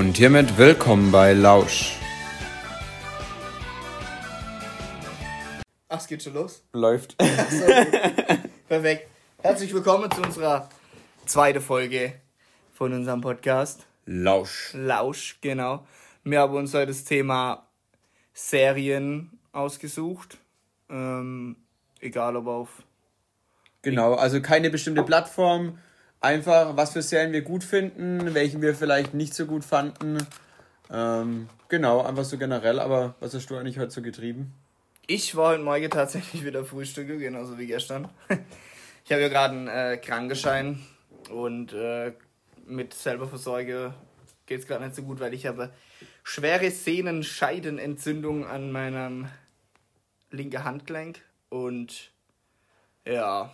Und hiermit willkommen bei Lausch. Ach, es geht schon los? Läuft. So, Perfekt. Herzlich willkommen zu unserer zweiten Folge von unserem Podcast. Lausch. Lausch, genau. Wir haben uns heute das Thema Serien ausgesucht. Ähm, egal ob auf. Genau, also keine bestimmte Plattform. Einfach, was für Serien wir gut finden, welchen wir vielleicht nicht so gut fanden. Ähm, genau, einfach so generell. Aber was hast du eigentlich heute so getrieben? Ich war heute Morgen tatsächlich wieder Frühstücke, genauso wie gestern. Ich habe ja gerade einen äh, Krankenschein und äh, mit Selberversorge geht es gerade nicht so gut, weil ich habe schwere Sehnenscheidenentzündung an meinem linken Handgelenk und ja,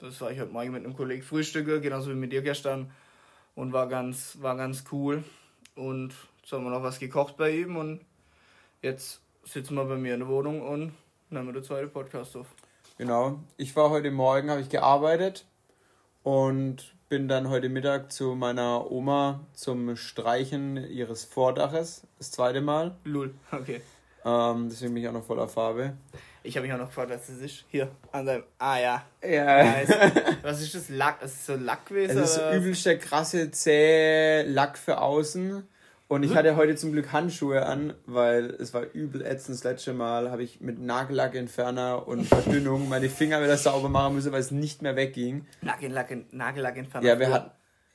das war ich heute Morgen mit einem Kollegen frühstücke, genauso wie mit dir gestern und war ganz, war ganz cool und jetzt haben wir noch was gekocht bei ihm und jetzt sitzen wir bei mir in der Wohnung und nehmen den zweiten Podcast auf. Genau, ich war heute Morgen, habe ich gearbeitet und bin dann heute Mittag zu meiner Oma zum Streichen ihres Vordaches, das zweite Mal. Lul, okay. Ähm, deswegen bin ich auch noch voller Farbe. Ich habe mich auch noch gefragt, was das ist. Hier, an seinem. Ah ja. Ja. Nice. was ist das? Lack? Das ist so Lack gewesen? Es ist oder? übelst der krasse, zähe Lack für außen. Und ich hatte heute zum Glück Handschuhe an, weil es war übel ätzend. Das letzte Mal habe ich mit Nagellackentferner und Verdünnung meine Finger wieder sauber machen müssen, weil es nicht mehr wegging. Nagellack, Nagellackentferner. Ja, wir hatten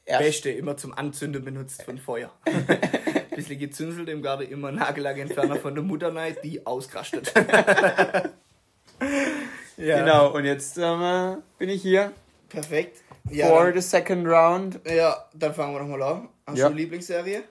Beste, immer zum Anzünden benutzt von Feuer. Bisschen gezünselt im Garten, immer Nagellackentferner von der Mutter rein, die ausgerastet. ja. Genau, und jetzt ähm, bin ich hier Perfekt. Ja, for dann, the second round. ja, dann fangen wir doch mal an. Hast Ja. du eine Lieblingsserie?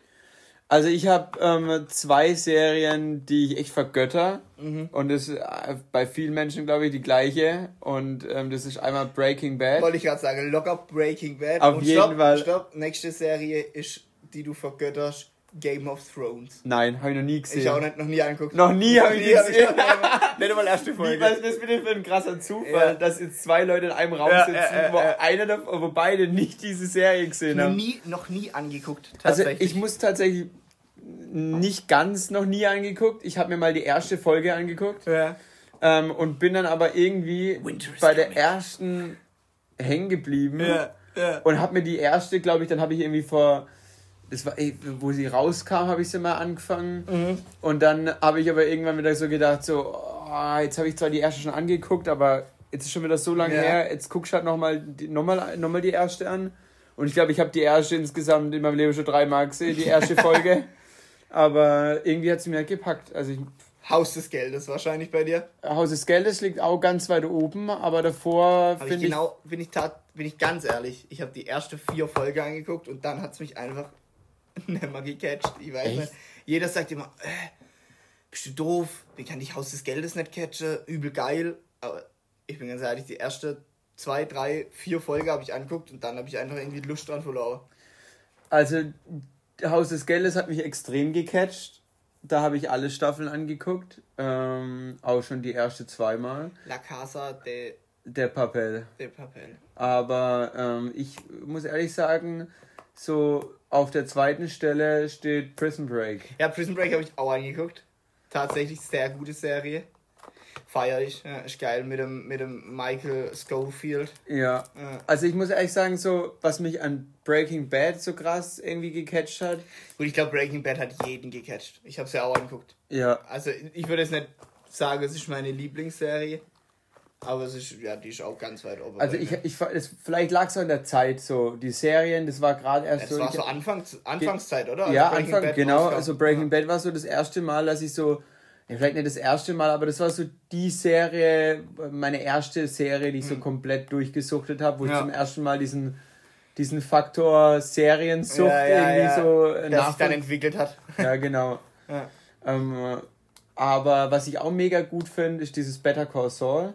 Also ich habe ähm, zwei Serien, die ich echt vergötter. Mhm. Und das ist äh, bei vielen Menschen, glaube ich, die gleiche. Und ähm, das ist einmal Breaking Bad. Wollte ich gerade sagen, locker Breaking Bad. Auf Und jeden stopp, Fall. Stopp, nächste Serie ist, die du vergötterst, Game of Thrones. Nein, habe ich noch nie gesehen. Ich auch nicht, noch nie angeguckt. Noch nie habe ich die hab gesehen. nicht, nicht mal erste Folge. was ist das bitte für ein krasser Zufall, Ja. dass jetzt zwei Leute in einem Raum Ja, sitzen, ja, wo einer davon, wo beide nicht diese Serie gesehen noch haben. nie, noch nie angeguckt. Also Tatsächlich. ich muss tatsächlich nicht ganz noch nie angeguckt. Ich habe mir mal die erste Folge angeguckt ja. ähm, und bin dann aber irgendwie bei der coming. ersten hängen geblieben Ja, ja. und habe mir die erste, glaube ich, dann habe ich irgendwie vor, das war, ey, wo sie rauskam, habe ich sie mal angefangen Mhm. und dann habe ich aber irgendwann wieder so gedacht, so, oh, jetzt habe ich zwar die erste schon angeguckt, aber jetzt ist schon wieder so lange Ja. her, jetzt guckst du halt nochmal noch mal, noch mal die erste an. Und ich glaube, ich habe die erste insgesamt in meinem Leben schon dreimal gesehen, die erste Folge. aber irgendwie hat sie mir halt gepackt. Also ich, Haus des Geldes wahrscheinlich bei dir. Haus des Geldes liegt auch ganz weit oben, aber davor ich finde ich, genau, bin ich tat, bin ich ganz ehrlich. Ich habe die erste vier Folgen angeguckt und dann hat es mich einfach nicht mehr gecatcht. Ich weiß Echt? nicht. Jeder sagt immer, äh, bist du doof? Wie kann dich Haus des Geldes nicht catchen? Übel geil. Aber ich bin ganz ehrlich, die erste zwei, drei, vier Folgen habe ich angeguckt und dann habe ich einfach irgendwie Lust dran verloren. also Haus des Geldes hat mich extrem gecatcht. Da habe ich alle Staffeln angeguckt, ähm, auch schon die erste zweimal. La Casa de, Der Papel. de Papel. Aber ähm, ich muss ehrlich sagen, so auf der zweiten Stelle steht Prison Break. Ja, Prison Break habe ich auch angeguckt. Tatsächlich sehr gute Serie. Feier ich. Ja, ist geil mit dem, mit dem Michael Schofield. Ja. Ja. Also ich muss ehrlich sagen, so was mich an Breaking Bad so krass irgendwie gecatcht hat. Gut, ich glaube, Breaking Bad hat jeden gecatcht. Ich habe es ja auch angeguckt. Ja. Also, ich würde jetzt nicht sagen, es ist meine Lieblingsserie. Aber es ist, ja, die ist auch ganz weit oben. Also ich, ich es, vielleicht lag es auch in der Zeit so. Die Serien, das war gerade erst das so. war ich- so Anfangs, Anfangszeit, oder? Als ja, Breaking Anfang, Bad genau. Also Breaking ja. Bad war so das erste Mal, dass ich so, ja, vielleicht nicht das erste Mal, aber das war so die Serie, meine erste Serie, die ich so komplett durchgesuchtet habe, wo ich Mhm. Ja. zum ersten Mal diesen, diesen Faktor Seriensucht irgendwie so Der sich dann entwickelt hat. Ja, genau. Ähm, aber was ich auch mega gut finde, ist dieses Better Call Saul.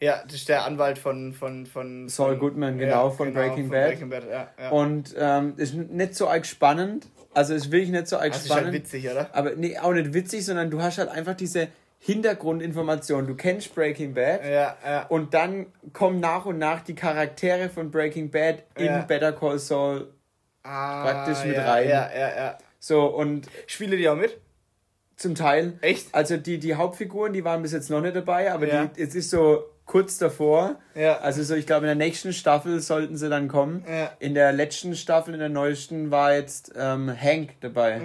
Ja, das ist der Anwalt von. von, von Saul von, Goodman, genau, von Breaking Bad. Breaking Bad ja, ja. Und ähm, ist nicht so arg spannend. Also ist wirklich nicht so arg ist spannend. halt witzig, oder? Aber nee, auch nicht witzig, sondern du hast halt einfach diese Hintergrundinformation. Du kennst Breaking Bad Ja, ja. und dann kommen nach und nach die Charaktere von Breaking Bad in Ja. Better Call Saul Ah, praktisch mit ja, rein. Ja, ja, ja. So, und. Spiele die auch mit? Zum Teil. Echt? Also die, die Hauptfiguren, die waren bis jetzt noch nicht dabei, aber ja. die, es ist so kurz davor. Ja. Also so, ich glaube, in der nächsten Staffel sollten sie dann kommen. Ja. In der letzten Staffel, in der neuesten, war jetzt ähm, Hank dabei.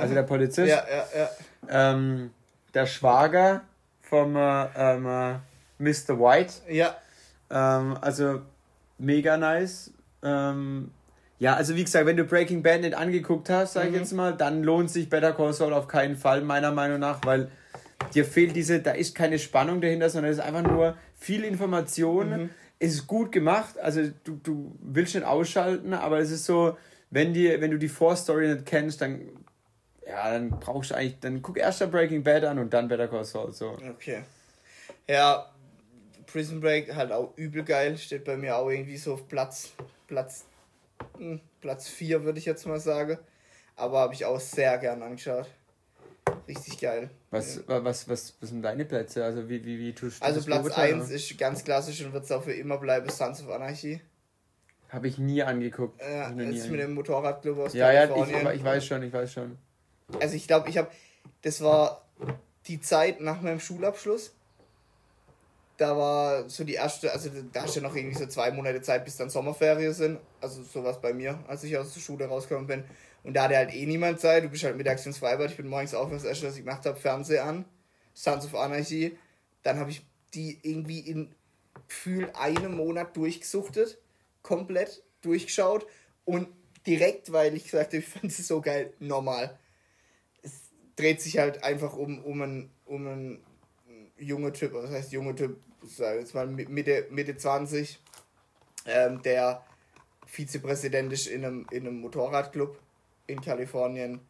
Also der Polizist. Ja, ja, ja. Ähm, der Schwager vom äh, ähm, äh, Mr. White. Ja. Ähm, also mega nice. Ähm, ja, also wie gesagt, wenn du Breaking Bad nicht angeguckt hast, sag ich mhm. jetzt mal, dann lohnt sich Better Call Saul auf keinen Fall, meiner Meinung nach, weil dir fehlt diese, da ist keine Spannung dahinter, sondern es ist einfach nur viel Information. Mhm. Es ist gut gemacht, also du, du willst nicht ausschalten, aber es ist so, wenn, die, wenn du die Vorstory nicht kennst, dann ja, dann brauchst du eigentlich, dann guck erst der Breaking Bad an und dann Better Call Saul. So. Okay. Ja, Prison Break halt auch übel geil, steht bei mir auch irgendwie so auf Platz, Platz, hm, Platz 4 würde ich jetzt mal sagen. Aber habe ich auch sehr gern angeschaut. Richtig geil. Was, ja. was, was, was sind deine Plätze? Also wie, wie, wie tust du Also Platz 1 ist ganz klassisch und wird es auch für immer bleiben, Sons of Anarchy. Habe ich nie angeguckt. Ja, äh, jetzt mit dem Motorradclub aus ja, Kalifornien. Ja, ich, ich weiß schon, ich weiß schon. Also ich glaube, ich habe, das war die Zeit nach meinem Schulabschluss. Da war so die erste, also da hast du ja noch irgendwie so zwei Monate Zeit, bis dann Sommerferien sind. Also sowas bei mir, als ich aus der Schule rausgekommen bin. Und da hatte halt eh niemand Zeit. Du bist halt mittags ins Freibad. Ich bin morgens auf, das erste, was ich gemacht habe, Fernseher an. Sons of Anarchy. Dann habe ich die irgendwie in Gefühl einem Monat durchgesuchtet. Komplett durchgeschaut. Und direkt, weil ich gesagt habe, ich fand sie so geil, normal dreht sich halt einfach um, um einen, um einen junge Typ, was heißt junge Typ, sag jetzt mal Mitte, Mitte 20, ähm, der Vizepräsident ist in einem, in einem Motorradclub in Kalifornien.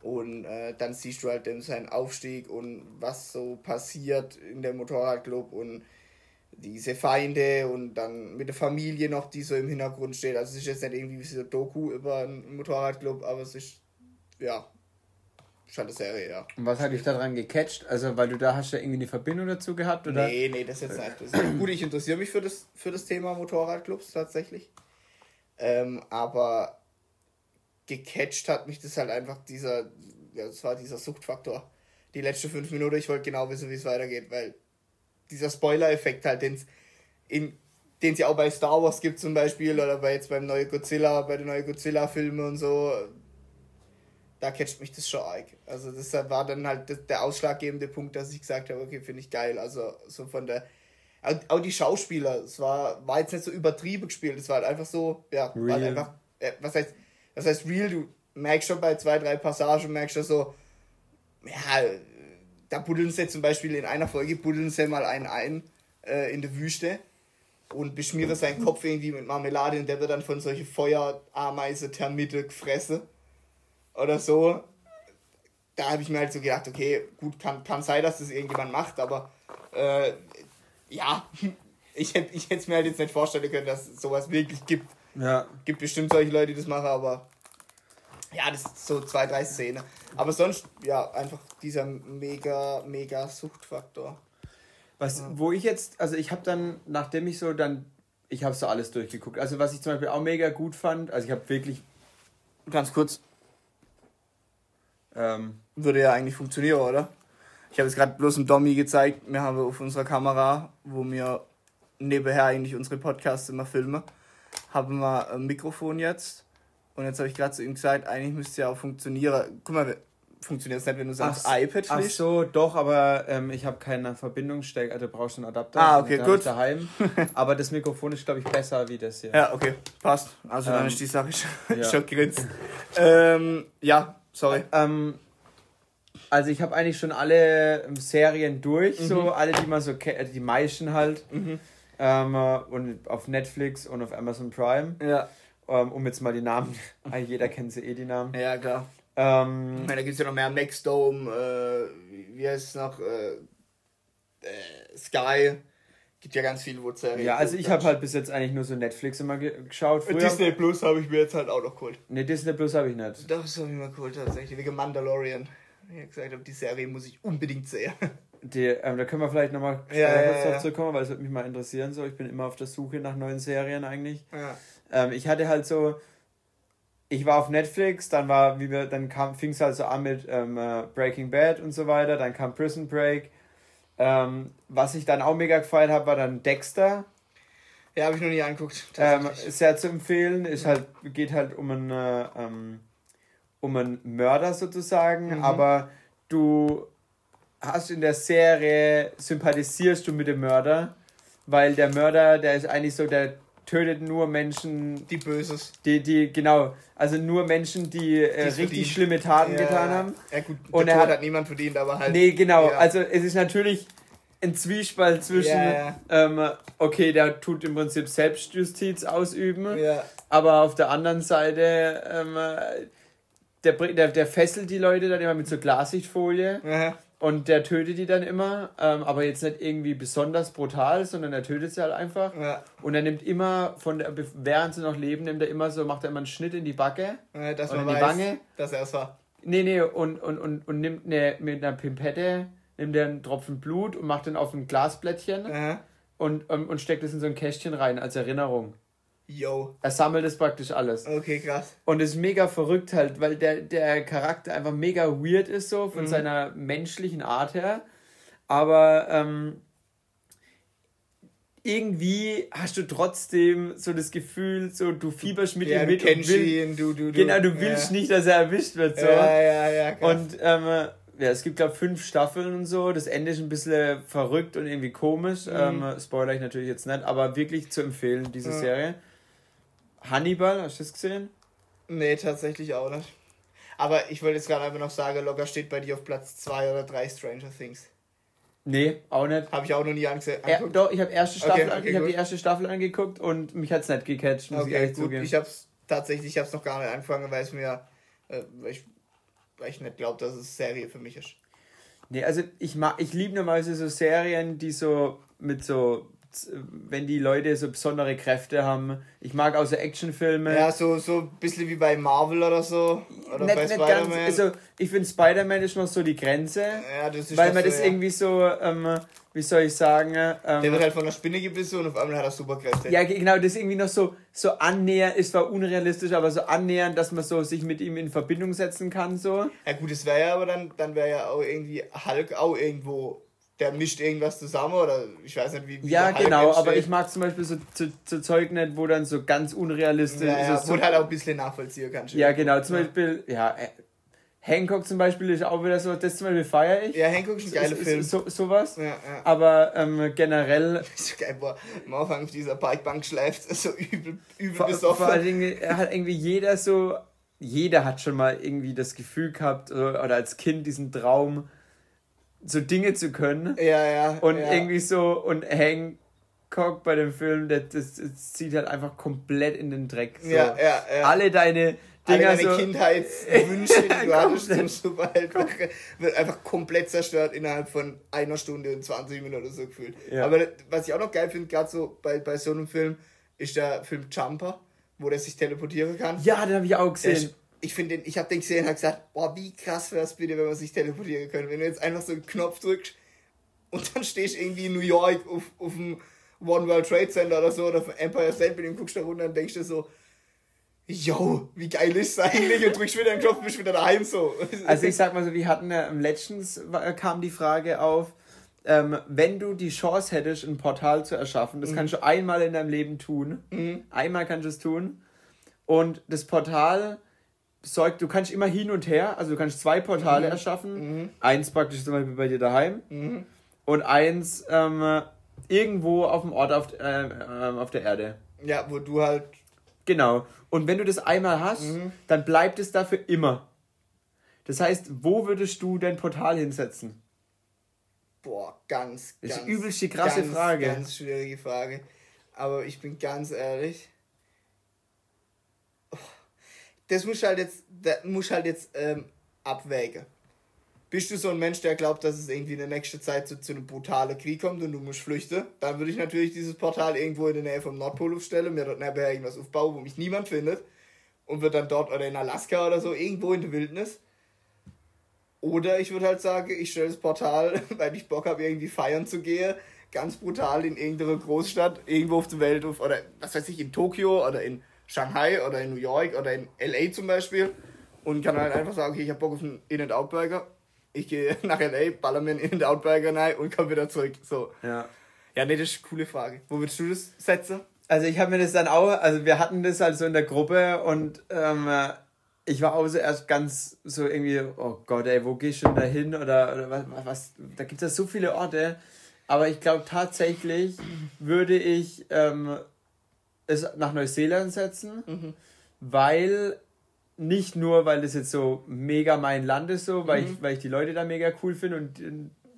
Und äh, dann siehst du halt dann seinen Aufstieg und was so passiert in dem Motorradclub und diese Feinde und dann mit der Familie noch, die so im Hintergrund steht. Also es ist jetzt nicht irgendwie wie so ein Doku über einen Motorradclub, aber es ist ja Schon Serie, ja. Und was hat dich daran gecatcht? Also, weil du da hast ja irgendwie eine Verbindung dazu gehabt, oder? Nee, nee, das jetzt nicht. Das gut, ich interessiere mich für das, für das Thema Motorradclubs tatsächlich. Ähm, aber gecatcht hat mich das halt einfach dieser, ja, das war dieser Suchtfaktor. Die letzten fünf Minuten, ich wollte genau wissen, wie es weitergeht, weil dieser Spoiler-Effekt halt, den es ja auch bei Star Wars gibt zum Beispiel, oder bei jetzt beim neuen Godzilla, bei den neuen Godzilla-Filmen und so, da catcht mich das schon arg. Also das war dann halt der ausschlaggebende Punkt, dass ich gesagt habe, okay, finde ich geil. Also so von der auch die Schauspieler, es war, war jetzt nicht so übertrieben gespielt, es war halt einfach so, ja, real. war halt einfach, was heißt, was heißt real, du merkst schon bei zwei, drei Passagen, merkst du so, ja, da buddeln sie zum Beispiel in einer Folge, buddeln sie mal einen ein äh, in der Wüste und beschmieren seinen Kopf irgendwie mit Marmelade und der wird dann von solchen Feuerameise Termite gefressen oder so. Da habe ich mir halt so gedacht, okay, gut, kann, kann sein, dass das irgendjemand macht, aber äh, ja, ich hätte ich es mir halt jetzt nicht vorstellen können, dass es sowas wirklich gibt. Ja. Gibt bestimmt solche Leute, die das machen, aber ja, das ist so zwei, drei Szenen. Aber sonst, ja, einfach dieser mega, mega Suchtfaktor. Was, ja. wo ich jetzt, also ich habe dann, nachdem ich so dann, ich habe so alles durchgeguckt. Also was ich zum Beispiel auch mega gut fand, also ich habe wirklich, ganz kurz, ähm, Würde ja eigentlich funktionieren, oder? Ich habe es gerade bloß im Dommy gezeigt. Wir haben auf unserer Kamera, wo wir nebenher eigentlich unsere Podcasts immer filmen, haben wir ein Mikrofon jetzt. Und jetzt habe ich gerade zu ihm gesagt, eigentlich müsste es ja auch funktionieren. Guck mal, funktioniert es nicht, wenn du sagst ach, iPad schlicht? Ach so, doch, aber ähm, ich habe keine Verbindungsstecker, also brauchst du einen Adapter. Ah, okay, gut. daheim. aber das Mikrofon ist, glaube ich, besser wie das hier. Ja, okay, passt. Also ähm, dann ist die Sache schon, ja. schon grinst. ähm, ja, Sorry. Ähm, also ich habe eigentlich schon alle ähm, Serien durch, mhm. so alle, die man so kennt, also die meisten halt. Mhm. Ähm, und auf Netflix und auf Amazon Prime. Ja. Ähm, um jetzt mal die Namen, jeder kennt sie eh die Namen. Ja, klar. Ähm, meine, da gibt es ja noch mehr Next Dome, äh, wie heißt es noch? Äh, äh, Sky. Gibt ja ganz viele, wo Serien. Ja, also ich habe halt bis jetzt eigentlich nur so Netflix immer geschaut. Früher Disney Plus habe ich mir jetzt halt auch noch geholt. Ne, Disney Plus habe ich nicht. Das habe ich mir geholt tatsächlich, wegen Mandalorian. Ich habe gesagt, die Serie muss ich unbedingt sehen. Die, ähm, da können wir vielleicht nochmal ja, ja, kurz ja, zurückkommen, weil es würde mich mal interessieren. So, ich bin immer auf der Suche nach neuen Serien eigentlich. Ja. Ähm, ich hatte halt so, ich war auf Netflix, dann war, wie wir, dann kam, fing es halt so an mit ähm, äh, Breaking Bad und so weiter, dann kam Prison Break. Ähm, was ich dann auch mega gefeiert habe, war dann Dexter. Ja, habe ich noch nie angeguckt. Ähm, sehr zu empfehlen. Ist halt, geht halt um einen, äh, ähm, um einen Mörder sozusagen, mhm. aber du hast in der Serie, sympathisierst du mit dem Mörder, weil der Mörder, der ist eigentlich so, der tötet nur Menschen. Die Böses. Die, die, genau. Also nur Menschen, die äh, richtig verdient. schlimme Taten ja, getan haben. Ja, gut, und er hat, hat niemand verdient, aber halt. Nee, genau. Ja. Also es ist natürlich ein Zwiespalt zwischen, ja, ähm, okay, der tut im Prinzip Selbstjustiz ausüben, aber auf der anderen Seite, ähm, der, der, der fesselt die Leute dann immer mit so Glassichtfolie. Und der tötet die dann immer, ähm, aber jetzt nicht irgendwie besonders brutal, sondern er tötet sie halt einfach. Ja. Und er nimmt immer, von der, während sie noch leben, nimmt er immer so, macht er immer einen Schnitt in die Backe. Ja, dass man in die weiß, Wange. dass er es war. Nee, nee, und, und, und, und nimmt eine, mit einer Pimpette, nimmt er einen Tropfen Blut und macht den auf ein Glasblättchen und, und, und steckt es in so ein Kästchen rein als Erinnerung. Yo. Er sammelt es praktisch alles. Okay, krass. Und ist mega verrückt halt, weil der, der Charakter einfach mega weird ist, so von mhm. seiner menschlichen Art her. Aber ähm, irgendwie hast du trotzdem so das Gefühl, so du fieberst mit ja, ihm mit und will, ihn, du, du, du. Genau, du willst ja. nicht, dass er erwischt wird. So. Ja, ja, ja. Krass. Und ähm, ja, es gibt, glaube ich, fünf Staffeln und so. Das Ende ist ein bisschen verrückt und irgendwie komisch. Mhm. Ähm, spoiler ich natürlich jetzt nicht, aber wirklich zu empfehlen, diese ja. Serie. Hannibal, hast du das gesehen? Nee, tatsächlich auch nicht. Aber ich wollte jetzt gerade einfach noch sagen, locker steht bei dir auf Platz 2 oder 3 Stranger Things. Nee, auch nicht. Habe ich auch noch nie angesehen. Er, doch, ich habe erste Staffel, okay, okay, ich habe die erste Staffel angeguckt und mich hat es nicht gecatcht, muss okay, ich ehrlich gut. zugeben. Ich habe es tatsächlich, ich habe es noch gar nicht angefangen, weil es mir, äh, weil, ich, weil ich nicht glaube, dass es Serie für mich ist. Nee, also ich mag, ich liebe normalerweise so Serien, die so mit so wenn die Leute so besondere Kräfte haben. Ich mag auch so Actionfilme. Ja, so, so ein bisschen wie bei Marvel oder so. Oder nicht, bei Spider-Man. Also, ich finde Spider-Man ist noch so die Grenze. Ja, das ist Weil man so, das ja. irgendwie so, ähm, wie soll ich sagen. Ähm, Der wird halt von einer Spinne gebissen und auf einmal hat er Superkräfte. Ja, genau, das ist irgendwie noch so, so annähernd, ist zwar unrealistisch, aber so annähernd, dass man so sich mit ihm in Verbindung setzen kann. So. Ja, gut, das wäre ja aber dann, dann wäre ja auch irgendwie Hulk auch irgendwo der mischt irgendwas zusammen oder ich weiß nicht, wie. wie ja, genau, aber ich mag zum Beispiel so zu, zu Zeug nicht, wo dann so ganz unrealistisch ja, ja, ist. Wo so, halt auch ein bisschen nachvollziehen kannst. Ja, genau, zum ja. Beispiel, ja, äh, Hancock zum Beispiel ist auch wieder so, das zum Beispiel feiere ich. Ja, Hancock ist ein geiler Film. So, sowas. Ja, ja. Aber ähm, generell. so geil, boah, am Anfang auf dieser Parkbank schläft, so übel, übel vor, besoffen. Vor allen Dingen hat irgendwie jeder so, jeder hat schon mal irgendwie das Gefühl gehabt oder, oder als Kind diesen Traum, so Dinge zu können. Ja, ja. Und ja. irgendwie so, und Hancock bei dem Film, das, das, das zieht halt einfach komplett in den Dreck. So. Ja, ja, ja. Alle deine Dinger Alle deine so, Kindheitswünsche, die du hattest zum Superheld, wird einfach komplett zerstört innerhalb von einer Stunde und 20 Minuten so gefühlt. Ja. Aber was ich auch noch geil finde, gerade so bei, bei so einem Film, ist der Film Jumper, wo der sich teleportieren kann. Ja, den habe ich auch gesehen ich finde, ich habe den gesehen und habe gesagt, boah, wie krass wäre es bitte, wenn man sich teleportieren könnte. Wenn du jetzt einfach so einen Knopf drückst und dann stehst du irgendwie in New York auf, auf dem One World Trade Center oder so oder auf Empire State Building und guckst da runter und denkst dir so, yo, wie geil ist das eigentlich? Und drückst wieder einen Knopf und bist wieder daheim so. Also ich sag mal so, wir hatten ja, letztens kam die Frage auf, ähm, wenn du die Chance hättest, ein Portal zu erschaffen, das mhm. kannst du einmal in deinem Leben tun. Mhm. Einmal kannst du es tun. Und das Portal sorgt, du kannst immer hin und her, also du kannst zwei Portale mhm. erschaffen. Mhm. Eins praktisch zum Beispiel bei dir daheim mhm. und eins ähm, irgendwo auf dem Ort auf, äh, äh, auf der Erde. Ja, wo du halt. Genau. Und wenn du das einmal hast, mhm. dann bleibt es dafür immer. Das heißt, wo würdest du dein Portal hinsetzen? Boah, ganz, das ist übelst die krasse ganz, Frage. Ganz schwierige Frage. Aber ich bin ganz ehrlich das muss halt jetzt, das muss halt jetzt ähm, abwägen. Bist du so ein Mensch, der glaubt, dass es irgendwie in der nächsten Zeit zu, zu einem brutalen Krieg kommt und du musst flüchten? Dann würde ich natürlich dieses Portal irgendwo in der Nähe vom Nordpol aufstellen, mir dort nebenher irgendwas aufbauen, wo mich niemand findet. Und wird dann dort oder in Alaska oder so, irgendwo in der Wildnis. Oder ich würde halt sagen, ich stelle das Portal, weil ich Bock habe, irgendwie feiern zu gehen, ganz brutal in irgendeine Großstadt, irgendwo auf der Welt, oder was weiß ich, in Tokio oder in Shanghai oder in New York oder in LA zum Beispiel und kann halt einfach sagen, okay, ich habe Bock auf einen In-N-Out-Burger. Ich gehe nach LA, baller mir einen In-N-Out-Burger rein und komme wieder zurück. So. Ja. Ja, nee, das ist eine coole Frage. Wo würdest du das setzen? Also ich habe mir das dann auch, also wir hatten das halt so in der Gruppe und ähm, ich war auch so erst ganz so irgendwie, oh Gott, ey, wo gehst du denn da hin? Oder, oder was, was, da gibt es ja so viele Orte. Aber ich glaube tatsächlich würde ich ähm, es nach Neuseeland setzen, Mhm. weil nicht nur, weil das jetzt so mega mein Land ist, so, weil, ich, weil ich die Leute da mega cool finde und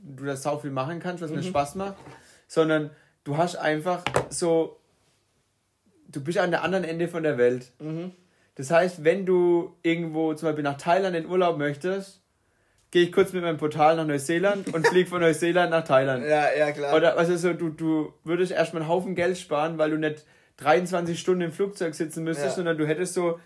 du da sau viel machen kannst, was mir Spaß macht, sondern du hast einfach so, du bist an der anderen Ende von der Welt. Mhm. Das heißt, wenn du irgendwo zum Beispiel nach Thailand in Urlaub möchtest, gehe ich kurz mit meinem Portal nach Neuseeland und fliege von Neuseeland nach Thailand. Ja, ja, klar. Oder also so, du, du würdest erstmal einen Haufen Geld sparen, weil du nicht 23 Stunden im Flugzeug sitzen müsstest, Ja. sondern du hättest so,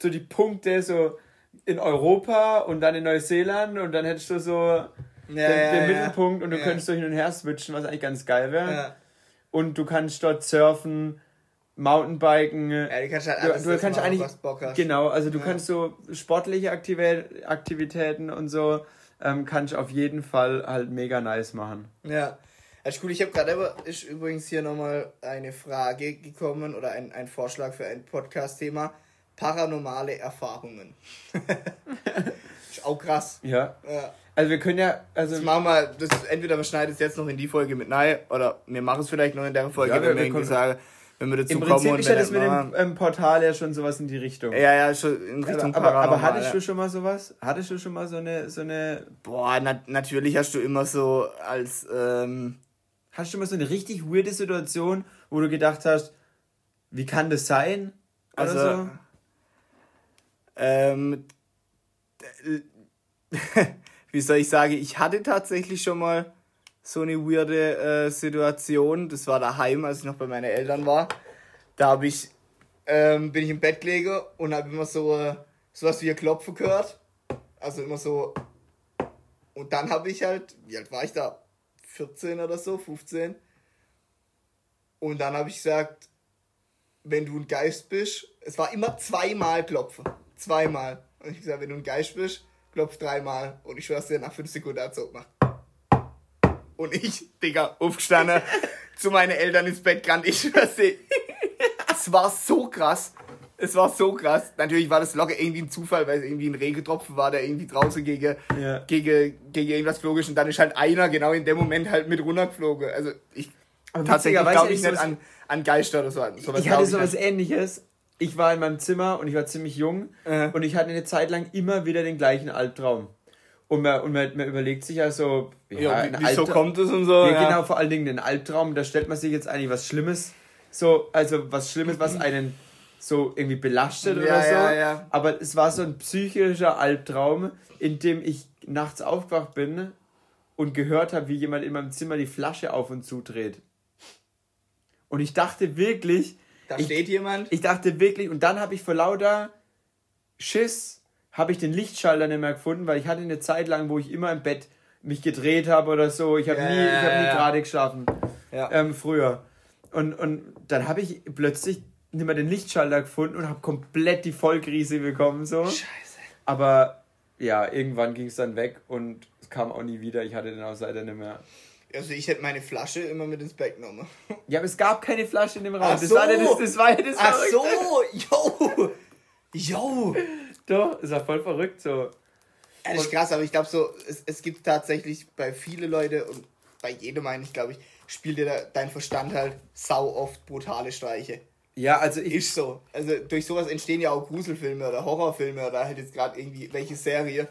so die Punkte so in Europa und dann in Neuseeland und dann hättest du so ja, den, ja, den. Mittelpunkt und du könntest so hin und her switchen, was eigentlich ganz geil wäre. Und du kannst dort surfen, Mountainbiken. ja, du kannst halt Du- alles du das kannst machen, eigentlich- was Bock hast. Genau, also du kannst so sportliche Aktivä Aktivitäten und so ähm, kannst auf jeden Fall halt mega nice machen. Ja. Ist cool. Ich habe gerade aber ist übrigens hier nochmal eine Frage gekommen oder ein, ein Vorschlag für ein Podcast-Thema. Paranormale Erfahrungen. ist auch krass. Ja. Ja. Also wir können ja, also Das machen wir, das, entweder wir schneiden es jetzt noch in die Folge mit rein oder wir machen es vielleicht noch in der Folge, Ja, wenn wir wir irgendwie sagen, wenn wir dazu im kommen Prinzip und ist ja das mit dem ähm, Portal ja schon sowas in die Richtung. Ja, ja, schon in Richtung aber, aber, aber Paranormal. hattest du schon mal sowas? Hattest du schon mal so eine, so eine, Boah, na, natürlich hast du immer so als, ähm, hast du mal so eine richtig weirde Situation, wo du gedacht hast, wie kann das sein? Also, so? ähm, wie soll ich sagen, ich hatte tatsächlich schon mal so eine weirde äh, Situation. Das war daheim, als ich noch bei meinen Eltern war. Da habe ich, ähm, bin ich im Bett gelegen und habe immer so äh, sowas wie ein Klopfen gehört. Also immer so. Und dann habe ich halt, wie alt war ich da? 14 oder so, 15. Und dann habe ich gesagt, wenn du ein Geist bist, es war immer zweimal klopfen. Zweimal. Und ich gesagt, wenn du ein Geist bist, klopf dreimal. Und ich schwör's dir, nach fünf Sekunden hat's so gemacht. Und ich, Digga, aufgestanden, zu meinen Eltern ins Bett gerannt. Ich schwör's dir. Es war so krass. Es war so krass. Natürlich war das locker irgendwie ein Zufall, weil es irgendwie ein Regentropfen war, der irgendwie draußen gegen, Ja. gegen, gegen irgendwas flog ist. Und dann ist halt einer genau in dem Moment halt mit runtergeflogen. Also ich Aber tatsächlich glaube ich nicht ich an, an Geister oder so. Sowas ich hatte sowas nicht. ähnliches. Ich war in meinem Zimmer und ich war ziemlich jung Äh. und ich hatte eine Zeit lang immer wieder den gleichen Albtraum. Und man, und man, man überlegt sich also, ja, Ja, wie, wieso kommt es und so? Ja, genau, vor allen Dingen den Albtraum, da stellt man sich jetzt eigentlich was Schlimmes, so, also was Schlimmes, was einen so irgendwie belastet Ja, oder so. ja, ja. Aber es war so ein psychischer Albtraum, in dem ich nachts aufgewacht bin und gehört habe, wie jemand in meinem Zimmer die Flasche auf und zudreht. Und ich dachte wirklich, Da ich, steht jemand. ich dachte wirklich, und dann habe ich vor lauter Schiss, habe ich den Lichtschalter nicht mehr gefunden, weil ich hatte eine Zeit lang, wo ich immer im Bett mich gedreht habe oder so. Ich habe Ja, nie, ich habe nie gerade geschlafen. Ja. Ähm, früher. Und, und dann habe ich plötzlich nicht mehr den Lichtschalter gefunden und habe komplett die Vollkrise bekommen. So. Scheiße. Aber ja, irgendwann ging es dann weg und es kam auch nie wieder. Ich hatte den auch seitdem nicht mehr. Also ich hätte meine Flasche immer mit ins Bett genommen. Ja, aber es gab keine Flasche in dem Raum. Ach das, so. war ja das, das war ja das Ach so, yo, yo. Doch, ist ja voll verrückt so. Ja, das ist krass, aber ich glaube so, es, es gibt tatsächlich bei viele Leute und bei jedem eigentlich, glaube ich, spielt dir da dein Verstand halt sau oft brutale Streiche. Ja, also ich, Ist so. Also durch sowas entstehen ja auch Gruselfilme oder Horrorfilme oder halt jetzt gerade irgendwie welche Serie,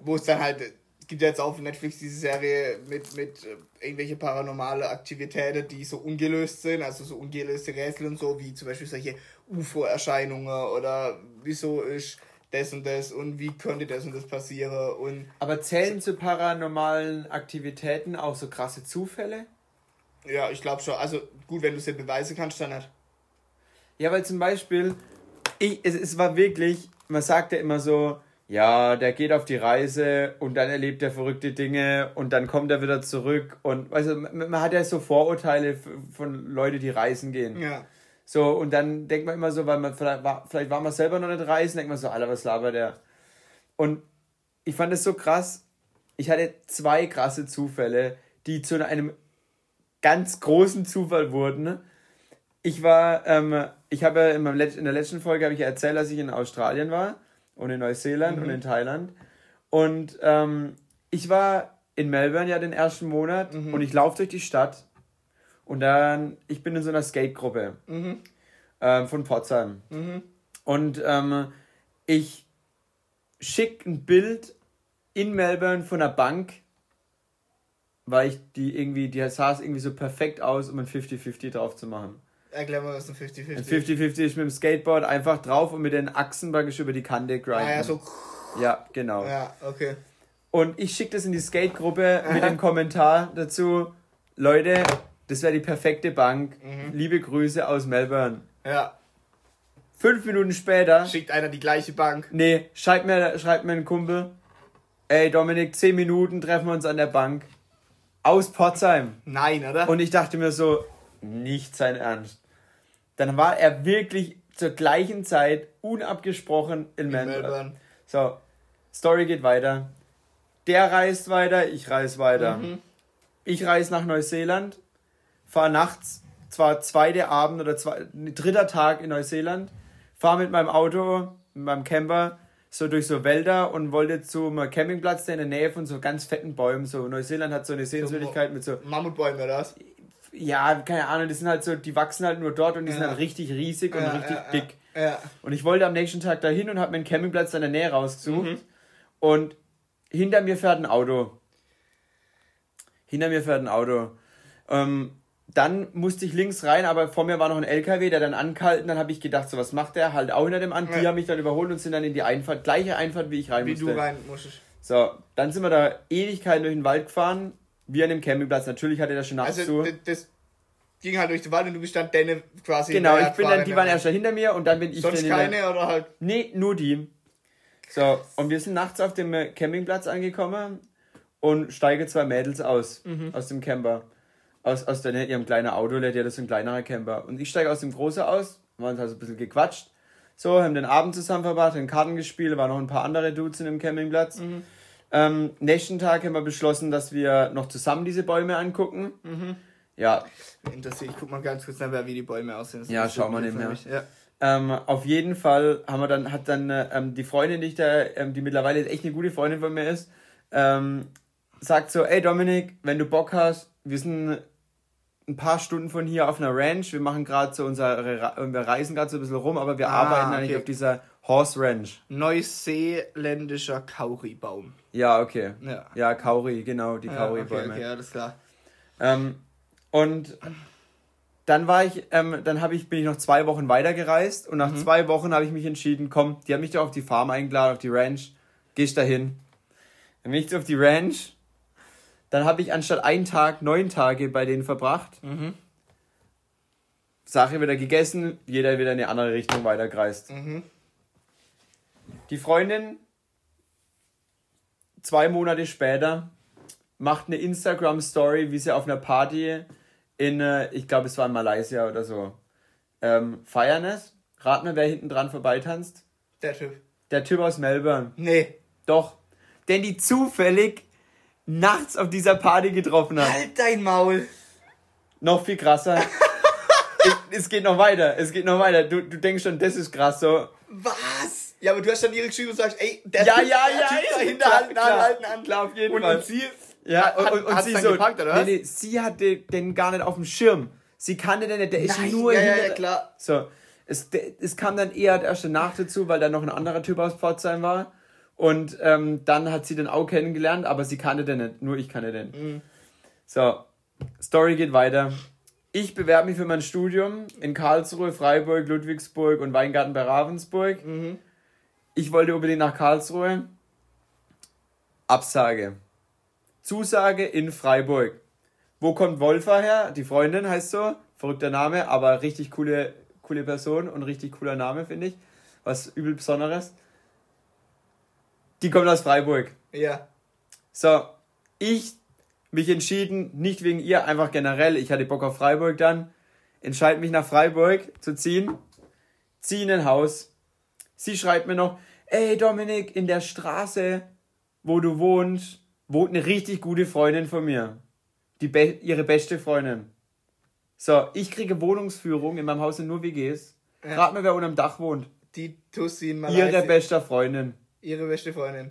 wo es dann halt, es gibt ja jetzt auf Netflix diese Serie mit, mit äh, irgendwelche paranormale Aktivitäten, die so ungelöst sind, also so ungelöste Rätsel und so, wie zum Beispiel solche UFO-Erscheinungen oder wieso ist das und das und wie könnte das und das passieren und Aber zählen zu paranormalen Aktivitäten auch so krasse Zufälle? ja, ich glaube schon, also gut, wenn du es dir beweisen kannst, dann nicht. Ja, weil zum Beispiel, ich, es, es war wirklich, man sagt ja immer so, ja, der geht auf die Reise und dann erlebt er verrückte Dinge und dann kommt er wieder zurück und also man, hat ja so Vorurteile von Leuten, die reisen gehen. Ja. So, und dann denkt man immer so, weil man vielleicht war, vielleicht war man selber noch nicht reisen, denkt man so, Alter, was labert der? Und ich fand es so krass. Ich hatte zwei krasse Zufälle, die zu einem ganz großen Zufall wurden. Ich war, ähm, ich habe ja in, meinem Let in der letzten Folge habe ich ja erzählt, dass ich in Australien war und in Neuseeland mhm. und in Thailand. Und ähm, ich war in Melbourne ja den ersten Monat mhm. und ich laufe durch die Stadt und dann, ich bin in so einer Skate-Gruppe mhm. ähm, von Potsdam. Mhm. Und ähm, ich schicke ein Bild in Melbourne von einer Bank, weil ich die irgendwie, die sah irgendwie so perfekt aus, um ein 50-50 drauf zu machen. Erklär mal, was ein 50-50 ist. Ein 50-50 ist mit dem Skateboard einfach drauf und mit den Achsen praktisch über die Kante grinden. Ah, ja, so. Ja, genau. Ja, okay. Und ich schicke das in die Skate-Gruppe mit dem Kommentar dazu, Leute, das wäre die perfekte Bank. Mhm. Liebe Grüße aus Melbourne. Ja. Fünf Minuten später. Schickt einer die gleiche Bank. Nee, schreibt mir, schreibt mir ein Kumpel. Ey, Dominik, zehn Minuten treffen wir uns an der Bank. Aus Potsdam. Nein, oder? Und ich dachte mir so, nicht sein Ernst. Dann war er wirklich zur gleichen Zeit unabgesprochen in, in Melbourne. Melbourne. So, Story geht weiter. Der reist weiter, ich reise weiter. Mhm. Ich reise nach Neuseeland fahre nachts, zwar zweiter Abend oder zwei, dritter Tag in Neuseeland, fahre mit meinem Auto, mit meinem Camper so durch so Wälder und wollte zum Campingplatz, der in der Nähe von so ganz fetten Bäumen, so Neuseeland hat so eine Sehenswürdigkeit mit so... Mammutbäume oder was? Ja, keine Ahnung, die sind halt so, die wachsen halt nur dort und die ja. sind halt richtig riesig und ja, richtig ja, dick. Und ich wollte am nächsten Tag dahin und habe mir einen Campingplatz in der Nähe rausgesucht mhm. und hinter mir fährt ein Auto. Hinter mir fährt ein Auto. Ähm, dann musste ich links rein, aber vor mir war noch ein LKW, der dann angehalten. Dann habe ich gedacht, so was macht der? Halt auch hinter dem an. Die haben mich dann überholt und sind dann in die Einfahrt, gleiche Einfahrt, wie ich rein wie musste. Wie du rein musstest. So, dann sind wir da Ewigkeiten durch den Wald gefahren, wie an dem Campingplatz. Natürlich hatte der schon nachts also, zu. Das ging halt durch den Wald und du bist dann deine quasi. Genau, ich bin dann, die waren erst hinter mir und dann bin ich Sonst keine der, oder halt? Nee, nur die. So, und wir sind nachts auf dem Campingplatz angekommen und steige zwei Mädels aus, mhm. aus dem Camper aus, aus der, ihrem kleinen Auto, der hat so ein kleinerer Camper. Und ich steige aus dem Großen aus, wir haben uns also ein bisschen gequatscht. So, haben den Abend zusammen verbracht, haben Karten gespielt, waren noch ein paar andere Dudes in dem Campingplatz. Mhm. Ähm, nächsten Tag haben wir beschlossen, dass wir noch zusammen diese Bäume angucken. Mhm. Ja. Interessiert, ich guck mal ganz kurz nach, wie die Bäume aussehen. ja, schau mal nebenher. Ja. Ähm, auf jeden Fall haben wir dann, hat dann ähm, die Freundin, die ich da, ähm, die mittlerweile echt eine gute Freundin von mir ist, ähm, sagt so, ey Dominik, wenn du Bock hast, wir sind ein paar Stunden von hier auf einer Ranch. Wir machen gerade so unsere, wir reisen gerade so ein bisschen rum, aber wir ah, arbeiten eigentlich auf dieser Horse Ranch. Neuseeländischer Kauribaum. Ja, okay. Ja, ja Kauri, genau, die Kauri-Bäume. Okay, okay, alles klar. Ähm, und dann war ich, ähm, dann habe ich, bin ich noch zwei Wochen weitergereist und nach mhm. zwei Wochen habe ich mich entschieden, komm, die haben mich doch auf die Farm eingeladen, auf die Ranch, geh ich dahin. Dann bin ich auf die Ranch dann habe ich anstatt einen Tag neun Tage bei denen verbracht. Mhm. Sache wieder gegessen, jeder wieder in eine andere Richtung weiterkreist. Mhm. Die Freundin, zwei Monate später, macht eine Instagram-Story, wie sie auf einer Party in, äh, ich glaube, es war in Malaysia oder so, ähm, feiern ist. Rat mal, wer hinten dran vorbeitanzt. Der Typ. Der Typ aus Melbourne. Nee. Doch. Denn die zufällig nachts auf dieser Party getroffen hat. Halt dein Maul! Noch viel krasser. es, es, geht noch weiter, es geht noch weiter. Du, du denkst schon, das ist krass so. Was? Ja, aber du hast dann ihre geschrieben und sagst, ey, der ja, ja, ja, typ ja, dahinter klar, halten, klar, halten, an. Klar, auf jeden und, Fall. Und sie, ja, und, und, und sie so, gepackt, oder was? Nee, nee, sie hatte den gar nicht auf dem Schirm. Sie kannte den nicht, der Nein, ist nur ja, hinter, ja, klar. So, es, es kam dann eher erst Nacht dazu, weil da noch ein anderer Typ aus Pforzheim war. Und ähm, dann hat sie den auch kennengelernt, aber sie kannte den nicht, nur ich kannte den. Mhm. So, Story geht weiter. Ich bewerbe mich für mein Studium in Karlsruhe, Freiburg, Ludwigsburg und Weingarten bei Ravensburg. Mhm. Ich wollte unbedingt nach Karlsruhe. Absage. Zusage in Freiburg. Wo kommt Wolfa her? Die Freundin heißt so. Verrückter Name, aber richtig coole, coole Person und richtig cooler Name, finde ich. Was übel Besonderes. Die kommt aus Freiburg. Ja. So, ich mich entschieden, nicht wegen ihr, einfach generell, ich hatte Bock auf Freiburg dann. entscheide mich nach Freiburg zu ziehen, ziehe in ein Haus. Sie schreibt mir noch, ey Dominik, in der Straße, wo du wohnst, wohnt eine richtig gute Freundin von mir. Die be ihre beste Freundin. So, ich kriege Wohnungsführung, in meinem Haus sind nur WGs. Ja. Rat mir, wer unter dem Dach wohnt. Die Tussi in Malaysia. Ihre beste Freundin. Ihre beste Freundin.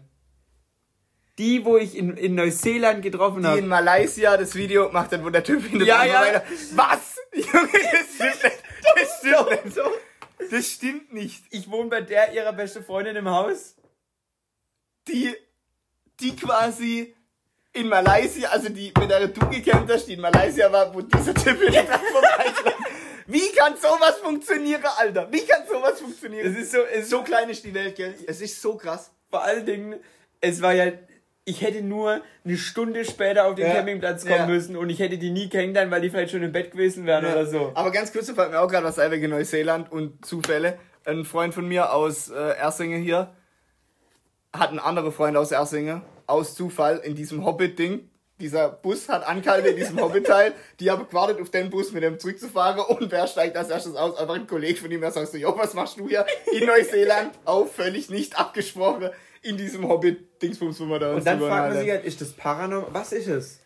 Die, wo ich in, in Neuseeland getroffen habe. Die in Malaysia das Video gemacht hat, wo der Typ in der ja, ja. Weiter. Was? Junge, das stimmt nicht. Das stimmt nicht. Das stimmt nicht. Ich wohne bei der ihrer beste Freundin im Haus. Die, die quasi in Malaysia, also die, mit der du gekämpft hast, die in Malaysia war, wo dieser Typ in der vorbei Wie kann sowas funktionieren, Alter? Wie kann sowas funktionieren? Es ist so, es so klein ist die Welt, gell? Es ist so krass. Vor allen Dingen, es war ja, ich hätte nur eine Stunde später auf den ja. Campingplatz kommen ja. müssen und ich hätte die nie kennengelernt, weil die vielleicht schon im Bett gewesen wären ja. oder so. Aber ganz kurz, fällt mir auch gerade was ein wegen Neuseeland und Zufälle. Ein Freund von mir aus äh, Ersingen hier hat einen anderen Freund aus Ersingen aus Zufall in diesem Hobbit-Ding. Dieser Bus hat angehalten in diesem Hobbit-Teil. Die haben gewartet auf den Bus, mit dem zurückzufahren. Und wer steigt als erstes aus? Einfach ein Kollege von ihm, der sagt so, jo, was machst du hier in Neuseeland? Auch völlig nicht abgesprochen in diesem Hobbit-Dingsbums, wo man da Und dann fragt man sich halt, ist das paranormal? Was ist es?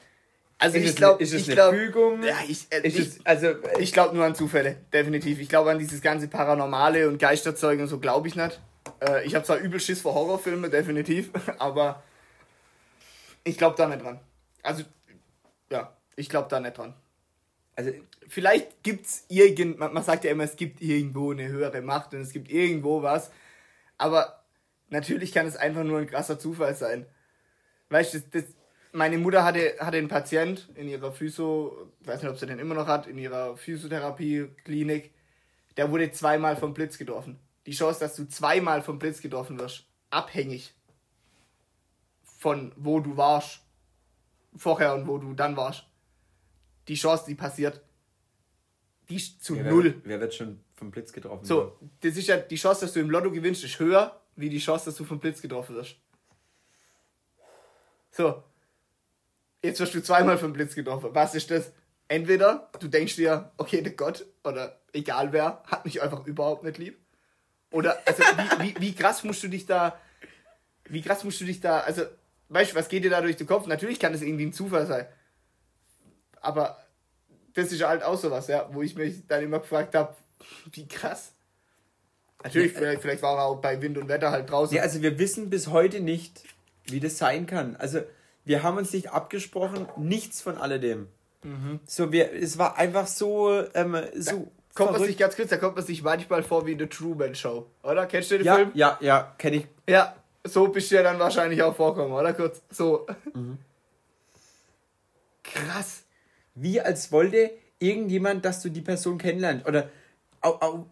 Also ist ich glaube, ist es ich eine glaub, Fügung? Ja, ich, äh, ich, es, also ich glaube nur an Zufälle, definitiv. Ich glaube an dieses ganze Paranormale und Geisterzeug und so glaube ich nicht. Äh, ich habe zwar übel Schiss vor Horrorfilmen, definitiv, aber ich glaube da nicht dran. Also, ja, ich glaube da nicht dran. Also, vielleicht gibt es irgend, man, man sagt ja immer, es gibt irgendwo eine höhere Macht und es gibt irgendwo was, aber natürlich kann es einfach nur ein krasser Zufall sein. Weißt du, das, das, meine Mutter hatte, hatte einen Patient in ihrer Physio, ich weiß nicht, ob sie den immer noch hat, in ihrer Physiotherapie-Klinik, der wurde zweimal vom Blitz getroffen. Die Chance, dass du zweimal vom Blitz getroffen wirst, abhängig von wo du warst, vorher und wo du dann warst. Die Chance, die passiert, die ist zu ja, null. Wer, wer, wird schon vom Blitz getroffen? So, das ist ja die Chance, dass du im Lotto gewinnst, ist höher, wie die Chance, dass du vom Blitz getroffen wirst. So. Jetzt wirst du zweimal vom Blitz getroffen. Was ist das? Entweder du denkst dir, okay, der Gott oder egal wer hat mich einfach überhaupt nicht lieb. Oder, also, wie, wie, wie krass musst du dich da, wie krass musst du dich da, also, weißt du, was geht dir da durch den Kopf? Natürlich kann es irgendwie ein Zufall sein. Aber das ist halt auch sowas, ja, wo ich mich dann immer gefragt habe, wie krass. Natürlich, ja, vielleicht, vielleicht war er auch bei Wind und Wetter halt draußen. Ja, also wir wissen bis heute nicht, wie das sein kann. Also wir haben uns nicht abgesprochen, nichts von alledem. Mhm. So, wir, es war einfach so, ähm, so. Kommt man sich ganz kurz, da kommt man sich manchmal vor wie eine Truman Show, oder? Kennst du den ja, Film? Ja, ja, kenne ich. Ja, so bist du ja dann wahrscheinlich auch vorkommen, oder? Kurz, so. Mhm. Krass. Wie als wollte irgendjemand, dass du die Person kennenlernst. Oder auch, auch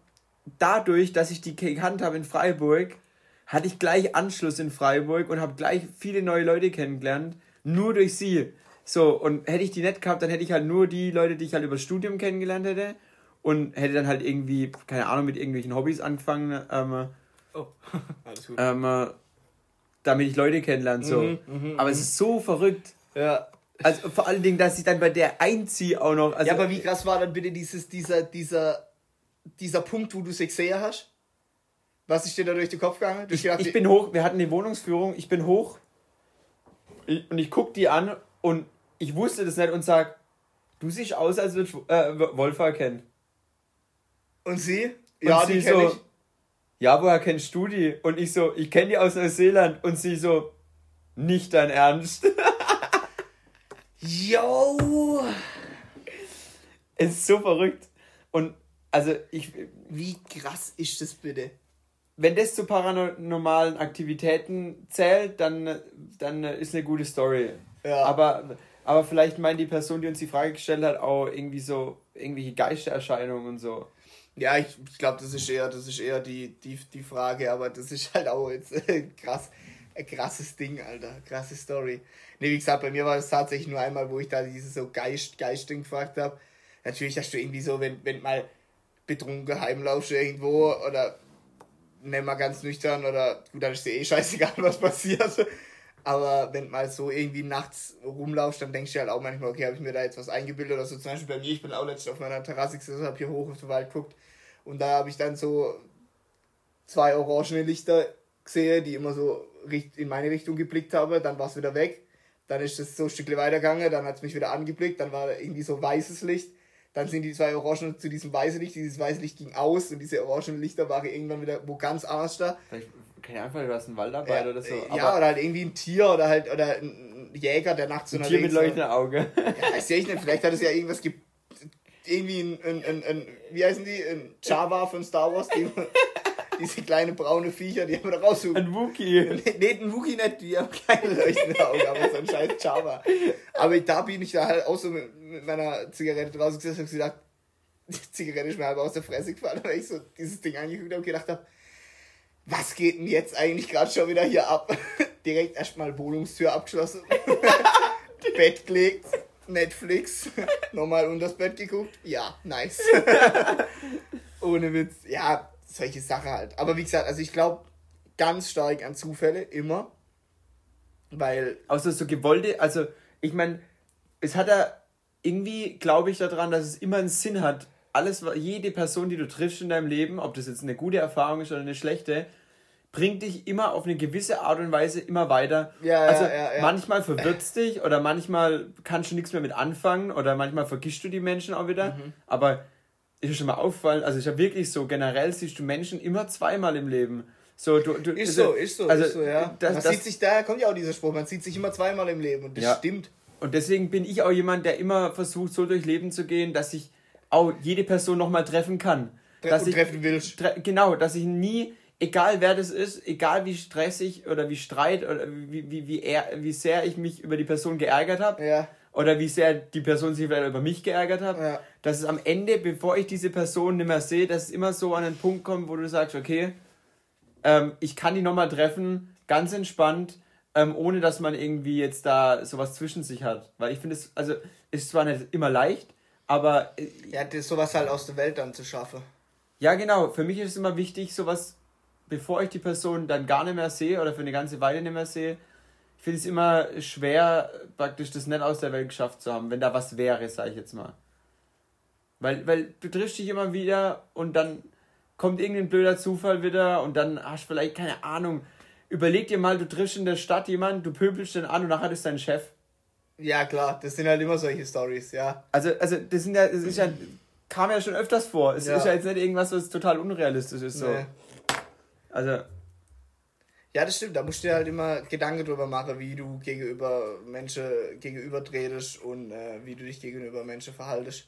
dadurch, dass ich die gekannt habe in Freiburg, hatte ich gleich Anschluss in Freiburg und habe gleich viele neue Leute kennengelernt. Nur durch sie. So, und hätte ich die nicht gehabt, dann hätte ich halt nur die Leute, die ich halt über Studium kennengelernt hätte. Und hätte dann halt irgendwie, keine Ahnung, mit irgendwelchen Hobbys angefangen. Ähm, oh, alles gut. Ähm, damit ich Leute kennenlerne. So. Mhm, mh, aber mh. es ist so verrückt. Ja. Also vor allen Dingen, dass ich dann bei der einziehe auch noch. Also, ja, aber wie krass war dann bitte dieses, dieser, dieser, dieser Punkt, wo du sie gesehen hast? Was ist dir da durch den Kopf gegangen? Ich, ich, bin hoch, wir hatten die Wohnungsführung, ich bin hoch und ich guck die an und ich wusste das nicht und sag, du siehst aus, als würdest du äh, Wolfer kennen. Und sie? Ja, und die kenne so, ich ja, woher kennst du die? Und ich so, ich kenne die aus Neuseeland. Und sie so, nicht dein Ernst. Yo! Es ist so verrückt. Und also ich. Wie krass ist das bitte? Wenn das zu paranormalen Aktivitäten zählt, dann, dann ist eine gute Story. Ja. Aber, aber vielleicht meint die Person, die uns die Frage gestellt hat, auch irgendwie so irgendwelche Geistererscheinungen und so. Ja, ich, ich glaube, das ist eher, das ist eher die, die, die Frage, aber das ist halt auch jetzt äh, krass, ein krasses Ding, Alter. Krasse Story. Ne, wie gesagt, bei mir war es tatsächlich nur einmal, wo ich da dieses so Geist, Geistding gefragt habe. Natürlich hast du irgendwie so, wenn, wenn mal betrunken heimlaufst irgendwo oder nimm mal ganz nüchtern oder gut, dann ist dir eh scheißegal, was passiert. Aber wenn mal so irgendwie nachts rumlaufst, dann denkst du halt auch manchmal, okay, habe ich mir da jetzt was eingebildet oder so. Zum Beispiel bei mir, ich bin auch letztens auf meiner Terrasse gesessen, habe hier hoch auf den Wald geguckt und da habe ich dann so zwei orangene Lichter gesehen, die immer so in meine Richtung geblickt haben, dann war es wieder weg. Dann ist es so ein Stückchen weitergegangen, dann hat es mich wieder angeblickt, dann war irgendwie so weißes Licht. Dann sind die zwei Orangen zu diesem weißen Licht, dieses weiße Licht ging aus und diese orangen Lichter waren irgendwann wieder wo ganz anders da. Vielleicht, keine Ahnung, du hast einen Waldarbeit ja, oder so. ja, oder halt irgendwie ein Tier oder halt oder ein Jäger, der nachts so ein Tier mit leuchtendem Auge. Ja, sehe ich nicht. Vielleicht hat es ja irgendwas ge irgendwie ein, ein, ein, ein, wie heißen die? Ein Java von Star Wars, die, diese kleine braune Viecher, die haben wir da raussuchen. Ein Wookie. Nee, nee, ein Wookie nicht, die haben keine leuchtende Augen, aber so ein scheiß Java. Aber da bin ich da halt auch so mit, mit meiner Zigarette draußen gesessen und hab gedacht, die Zigarette ist mir halb aus der Fresse gefallen, weil ich so dieses Ding angeguckt habe und gedacht habe, was geht denn jetzt eigentlich gerade schon wieder hier ab? Direkt erstmal Wohnungstür abgeschlossen, Bett gelegt, Netflix, nochmal unter das Bett geguckt. Ja, nice. Ohne Witz. Ja, solche Sachen halt. Aber wie gesagt, also ich glaube ganz stark an Zufälle, immer. Weil. Außer so gewollte, also ich meine, es hat ja irgendwie, glaube ich daran, dass es immer einen Sinn hat. Alles, jede Person, die du triffst in deinem Leben, ob das jetzt eine gute Erfahrung ist oder eine schlechte, bringt dich immer auf eine gewisse Art und Weise immer weiter. Ja, also ja, ja, manchmal verwirrt es dich oder manchmal kannst du nichts mehr mit anfangen oder manchmal vergisst du die Menschen auch wieder. Mhm. Aber ist schon mal auffallen, also ich habe wirklich so, generell siehst du Menschen immer zweimal im Leben. So, du, du, ist also, so, ist so, also, ist so, ja. Das, man das, sieht sich, daher kommt ja auch dieser Spruch, man sieht sich immer zweimal im Leben und das ja. stimmt. Und deswegen bin ich auch jemand, der immer versucht, so durch Leben zu gehen, dass ich auch jede Person nochmal treffen kann. Tre dass ich, treffen willst. Tre genau, dass ich nie, egal wer das ist, egal wie stressig oder wie streit oder wie, wie, wie, er, wie sehr ich mich über die Person geärgert habe, ja. Oder wie sehr die Person sich vielleicht über mich geärgert hat, ja. dass es am Ende, bevor ich diese Person nicht mehr sehe, dass es immer so an einen Punkt kommt, wo du sagst, okay, ähm, ich kann die nochmal treffen, ganz entspannt, ähm, ohne dass man irgendwie jetzt da sowas zwischen sich hat. Weil ich finde es, also ist zwar nicht immer leicht, aber. Äh, ja, das sowas halt aus der Welt dann zu schaffen. Ja, genau. Für mich ist es immer wichtig, sowas, bevor ich die Person dann gar nicht mehr sehe oder für eine ganze Weile nicht mehr sehe, finde es immer schwer, praktisch das nicht aus der Welt geschafft zu haben, wenn da was wäre, sage ich jetzt mal. Weil, weil du triffst dich immer wieder und dann kommt irgendein blöder Zufall wieder und dann hast du vielleicht keine Ahnung, überleg dir mal, du triffst in der Stadt jemanden, du pöbelst den an und nachher ist dein Chef. Ja, klar, das sind halt immer solche Stories, ja. Also, also das sind ja, das ist ja, kam ja schon öfters vor. Es ja. ist ja jetzt nicht irgendwas, was total unrealistisch ist. So. Nee. Also. Ja, das stimmt. Da musst du dir halt immer Gedanken drüber machen, wie du gegenüber Menschen gegenüber tretest und äh, wie du dich gegenüber Menschen verhaltest.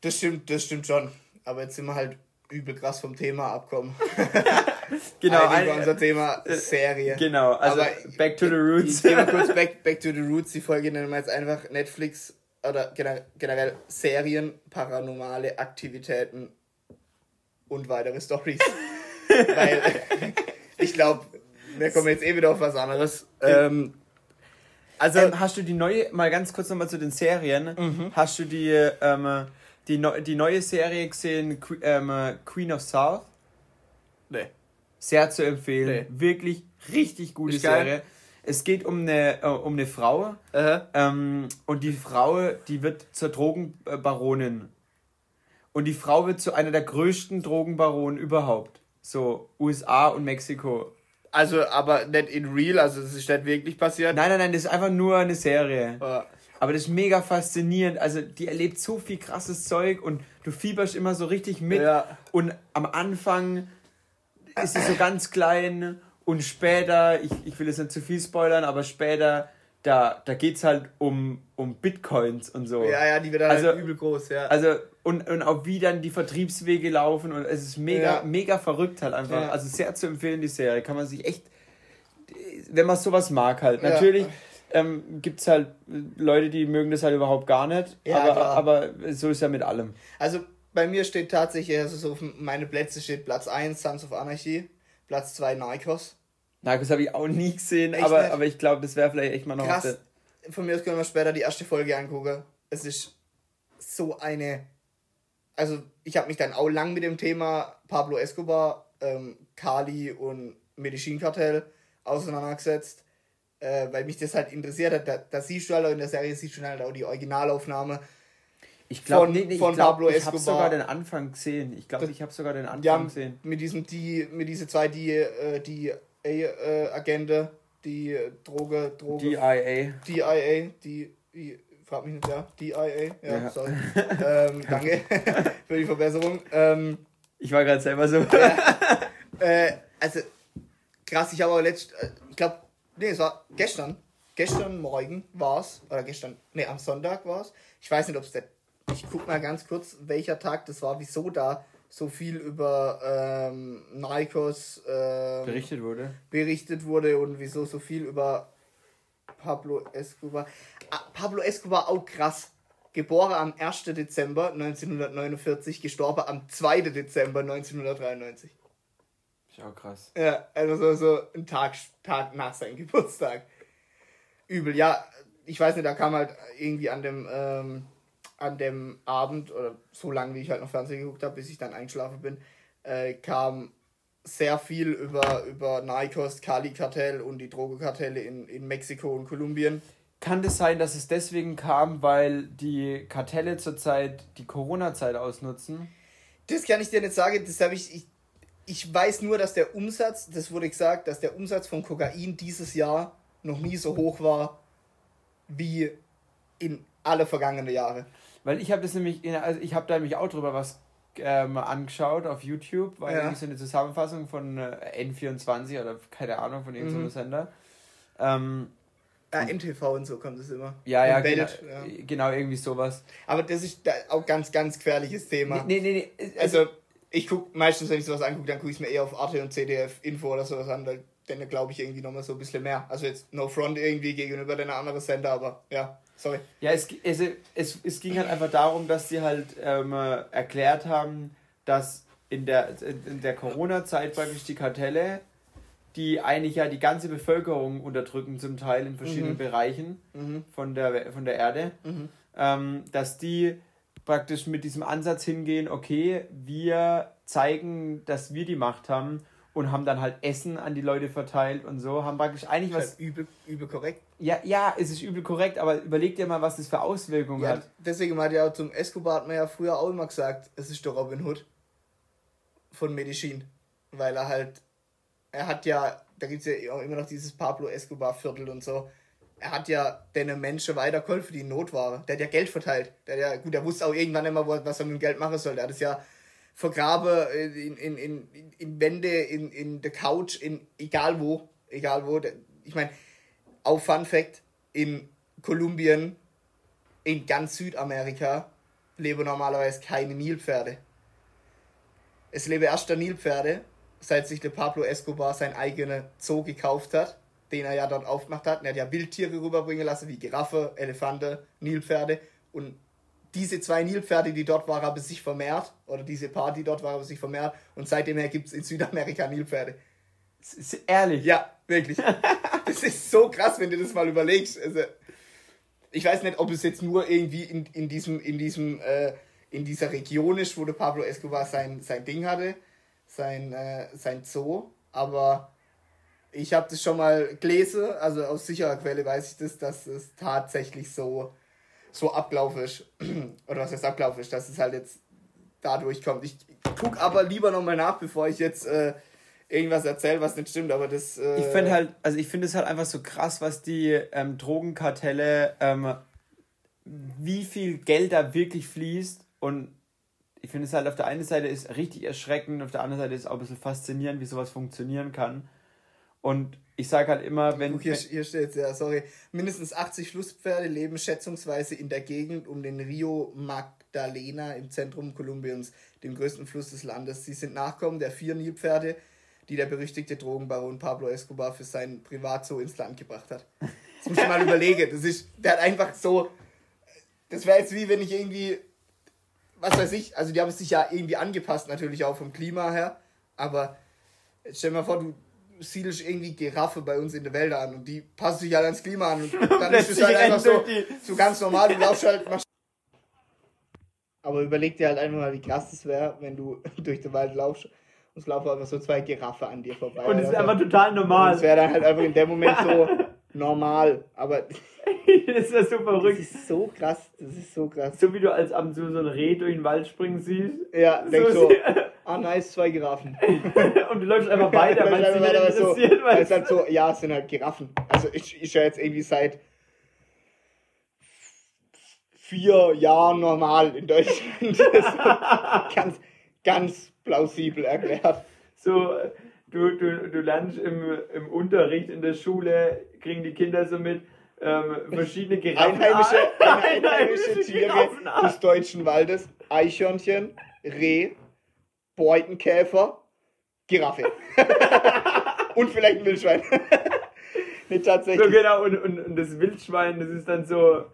Das stimmt, das stimmt schon. Aber jetzt sind wir halt übel krass vom Thema abkommen. genau. Ein, unser Thema äh, Serie. Genau, also Aber Back to the Roots. Ich, ich, ich kurz back, back to the Roots. Die Folge nennen wir jetzt einfach Netflix oder generell Serien, paranormale Aktivitäten und weitere Stories. Weil ich glaube, wir kommen jetzt eh wieder auf was anderes. Ähm, also ähm, hast du die neue, mal ganz kurz nochmal zu den Serien, mhm. hast du die ähm, die, no die neue Serie gesehen, ähm, Queen of South? Nee. Sehr zu empfehlen. Nee. Wirklich richtig gute Ist Serie. Geil. Es geht um eine, äh, um eine Frau ähm, und die Frau, die wird zur Drogenbaronin. Und die Frau wird zu einer der größten Drogenbaronen überhaupt. So USA und Mexiko. Also, aber nicht in real, also es ist nicht wirklich passiert. Nein, nein, nein, das ist einfach nur eine Serie. Aber das ist mega faszinierend. Also, die erlebt so viel krasses Zeug und du fieberst immer so richtig mit. Ja. Und am Anfang ist sie so ganz klein und später, ich, ich will jetzt nicht zu viel spoilern, aber später, da, da geht es halt um, um Bitcoins und so. Ja, ja, die wird dann also, halt übel groß, ja. Also, und, und auch wie dann die Vertriebswege laufen und es ist mega, ja. mega verrückt halt einfach. Ja. Also sehr zu empfehlen, die Serie. Kann man sich echt, wenn man sowas mag halt. Natürlich ähm, gibt es halt Leute, die mögen das halt überhaupt gar nicht. Aber, aber so ist ja mit allem. Also bei mir steht tatsächlich, also so auf meine Plätze steht Platz 1 Sons of Anarchy, Platz 2 Narcos. Narcos habe ich auch nie gesehen, aber, aber ich glaube, das wäre vielleicht echt mal noch. Krass. Von mir aus können wir später die erste Folge angucken. Es ist so eine. Also, ich habe mich dann auch lang mit dem Thema Pablo Escobar, ähm, Kali und Medizinkartell auseinandergesetzt äh, weil mich das halt interessiert hat. Da, da siehst du halt auch in der Serie, siehst du halt auch die Originalaufnahme. Ich glaube, von, nee, nee, ich, glaub, ich habe sogar den Anfang gesehen. Ich glaube, ich habe sogar den Anfang haben gesehen. mit diesem die mit diese zwei die äh, die äh, Agente, die Droge Droge DIA. DIA, die, die frag mich nicht, ja, DIA, ja, Ja. sorry. ähm, danke für die Verbesserung. Ähm, Ich war gerade selber so. äh, also krass, ich habe aber letzt, äh, ich glaube, nee, es war gestern, gestern Morgen war es, oder gestern, nee, am Sonntag war es. Ich weiß nicht, ob es der, ich guck mal ganz kurz, welcher Tag das war, wieso da so viel über ähm, Narcos ähm, berichtet wurde. berichtet wurde und wieso so viel über Pablo Escobar. Ah, Pablo Escobar auch krass. Geboren am 1. Dezember 1949, gestorben am 2. Dezember 1993. Ist auch krass. Ja, also so, so ein Tag, Tag nach seinem Geburtstag. Übel, ja, ich weiß nicht, da kam halt irgendwie an dem, ähm, an dem Abend, oder so lange wie ich halt noch Fernsehen geguckt habe, bis ich dann eingeschlafen bin, äh, kam sehr viel über, über Narcos, Cali-Kartell und die Drogenkartelle in, in Mexiko und Kolumbien. Kann das sein, dass es deswegen kam, weil die Kartelle zurzeit die Corona-Zeit ausnutzen? Das kann ich dir nicht sagen, das habe ich, ich. Ich weiß nur, dass der Umsatz, das wurde gesagt, dass der Umsatz von Kokain dieses Jahr noch nie so hoch war wie in alle vergangenen Jahre. Weil ich habe das nämlich, in, also ich habe da nämlich auch drüber was ähm, angeschaut auf YouTube, weil Ja. irgendwie so eine Zusammenfassung von äh, N24 oder keine Ahnung von irgendeinem Mhm. Sender. Ähm, Ja, NTV und so kommt es immer. ja, ja, genau, ja. genau, irgendwie sowas. Aber das ist auch ganz, ganz gefährliches Thema. Nee, nee, nee. Also, Also, ich guck meistens, wenn ich sowas angucke, dann gucke ich es mir eher auf Arte und CDF Info oder sowas an, weil dann glaube ich irgendwie nochmal so ein bisschen mehr. Also jetzt no front irgendwie gegenüber den anderen Sender, aber ja, sorry. ja, es, es, es, es ging halt einfach darum, dass sie halt ähm, äh, erklärt haben, dass in der, in der Corona-Zeit praktisch die Kartelle, die eigentlich ja die ganze Bevölkerung unterdrücken, zum Teil in verschiedenen Mhm. Bereichen Mhm. von der, von der Erde, Mhm. ähm, dass die praktisch mit diesem Ansatz hingehen, okay, wir zeigen, dass wir die Macht haben und haben dann halt Essen an die Leute verteilt und so, haben praktisch eigentlich Was halt übel, übel korrekt. Ja, ja, es ist übel korrekt, aber überleg dir mal, was das für Auswirkungen Ja, hat. deswegen hat ja auch zum Escobar hat man ja früher auch immer gesagt, es ist der Robin Hood von Medellin. Weil er halt, er hat ja, da gibt es ja auch immer noch dieses Pablo Escobar Viertel und so. Er hat ja den Menschen weitergeholfen, die in Not waren. Der hat ja Geld verteilt. Der hat ja, gut, der wusste auch irgendwann immer, was er mit dem Geld machen soll. Der hat es ja vergraben in, in, in, in Wände, in, in der Couch, in egal wo. Egal wo. Ich meine, auch Fun Fact, in Kolumbien, in ganz Südamerika, leben normalerweise keine Nilpferde. Es leben erst der Nilpferde, seit sich der Pablo Escobar sein eigenes Zoo gekauft hat, den er ja dort aufgemacht hat. Er hat ja Wildtiere rüberbringen lassen, wie Giraffe, Elefante, Nilpferde. Und diese zwei Nilpferde, die dort waren, haben sich vermehrt. Oder diese paar, die dort waren, haben sich vermehrt. Und seitdem her gibt es in Südamerika Nilpferde. Ist ehrlich. Ja, wirklich. Das ist so krass, wenn du das mal überlegst. Also, ich weiß nicht, ob es jetzt nur irgendwie in, in diesem, in diesem, äh, in dieser Region ist, wo der Pablo Escobar sein, sein Ding hatte, sein, äh, sein Zoo, aber ich habe das schon mal gelesen, also aus sicherer Quelle weiß ich das, dass es tatsächlich so, so abgelaufen ist. Oder was heißt abgelaufen ist, dass es halt jetzt dadurch kommt. Ich guck aber lieber nochmal nach, bevor ich jetzt äh, irgendwas erzähle, was nicht stimmt, aber das. Äh, Ich finde halt, also ich finde es halt einfach so krass, was die ähm, Drogenkartelle, ähm, wie viel Geld da wirklich fließt und ich finde es halt auf der einen Seite ist richtig erschreckend, auf der anderen Seite ist auch ein bisschen faszinierend, wie sowas funktionieren kann. Und ich sage halt immer, wenn. Guck, hier, hier steht ja, sorry. Mindestens 80 Flusspferde leben schätzungsweise in der Gegend um den Rio Magdalena im Zentrum Kolumbiens, dem größten Fluss des Landes. Sie sind Nachkommen der vier Nilpferde, die der berüchtigte Drogenbaron Pablo Escobar für sein Privatzoo ins Land gebracht hat. Das muss ich mal überlegen. Das ist, der hat einfach so. Das wäre jetzt wie wenn ich irgendwie. Was weiß ich, also die haben sich ja irgendwie angepasst, natürlich auch vom Klima her. Aber stell dir mal vor, du siedelst irgendwie Giraffe bei uns in der Wälder an und die passen sich halt ans Klima an und dann ist es halt einfach so, so ganz normal, du laufst halt. Aber überleg dir halt einfach mal, wie krass das wäre, wenn du durch den Wald laufst und es laufen einfach so zwei Giraffe an dir vorbei. und es ist einfach total Und normal. es wäre dann halt einfach in dem Moment so normal. Aber das ist so verrückt. das ist so krass. Das ist so krass. So wie du als ab und zu so ein Reh durch den Wald springen siehst. Ja, So denkst so, ah nice, zwei Giraffen. und du läufst einfach weiter, weil es dich nicht aber so, interessiert. weil es halt so, ja, es sind halt Giraffen. Also ich, ich ja jetzt irgendwie seit vier Jahren normal in Deutschland. Ganz, ganz plausibel erklärt. so, du, du, du lernst im, im Unterricht in der Schule, kriegen die Kinder so mit ähm, verschiedene Giraffen. Einheimische, Ah, einheimische Tiere des deutschen Waldes. Eichhörnchen, Reh, Beutenkäfer, Giraffe. Und vielleicht ein Wildschwein. nee, tatsächlich. So genau, und, und, und das Wildschwein, das ist dann so,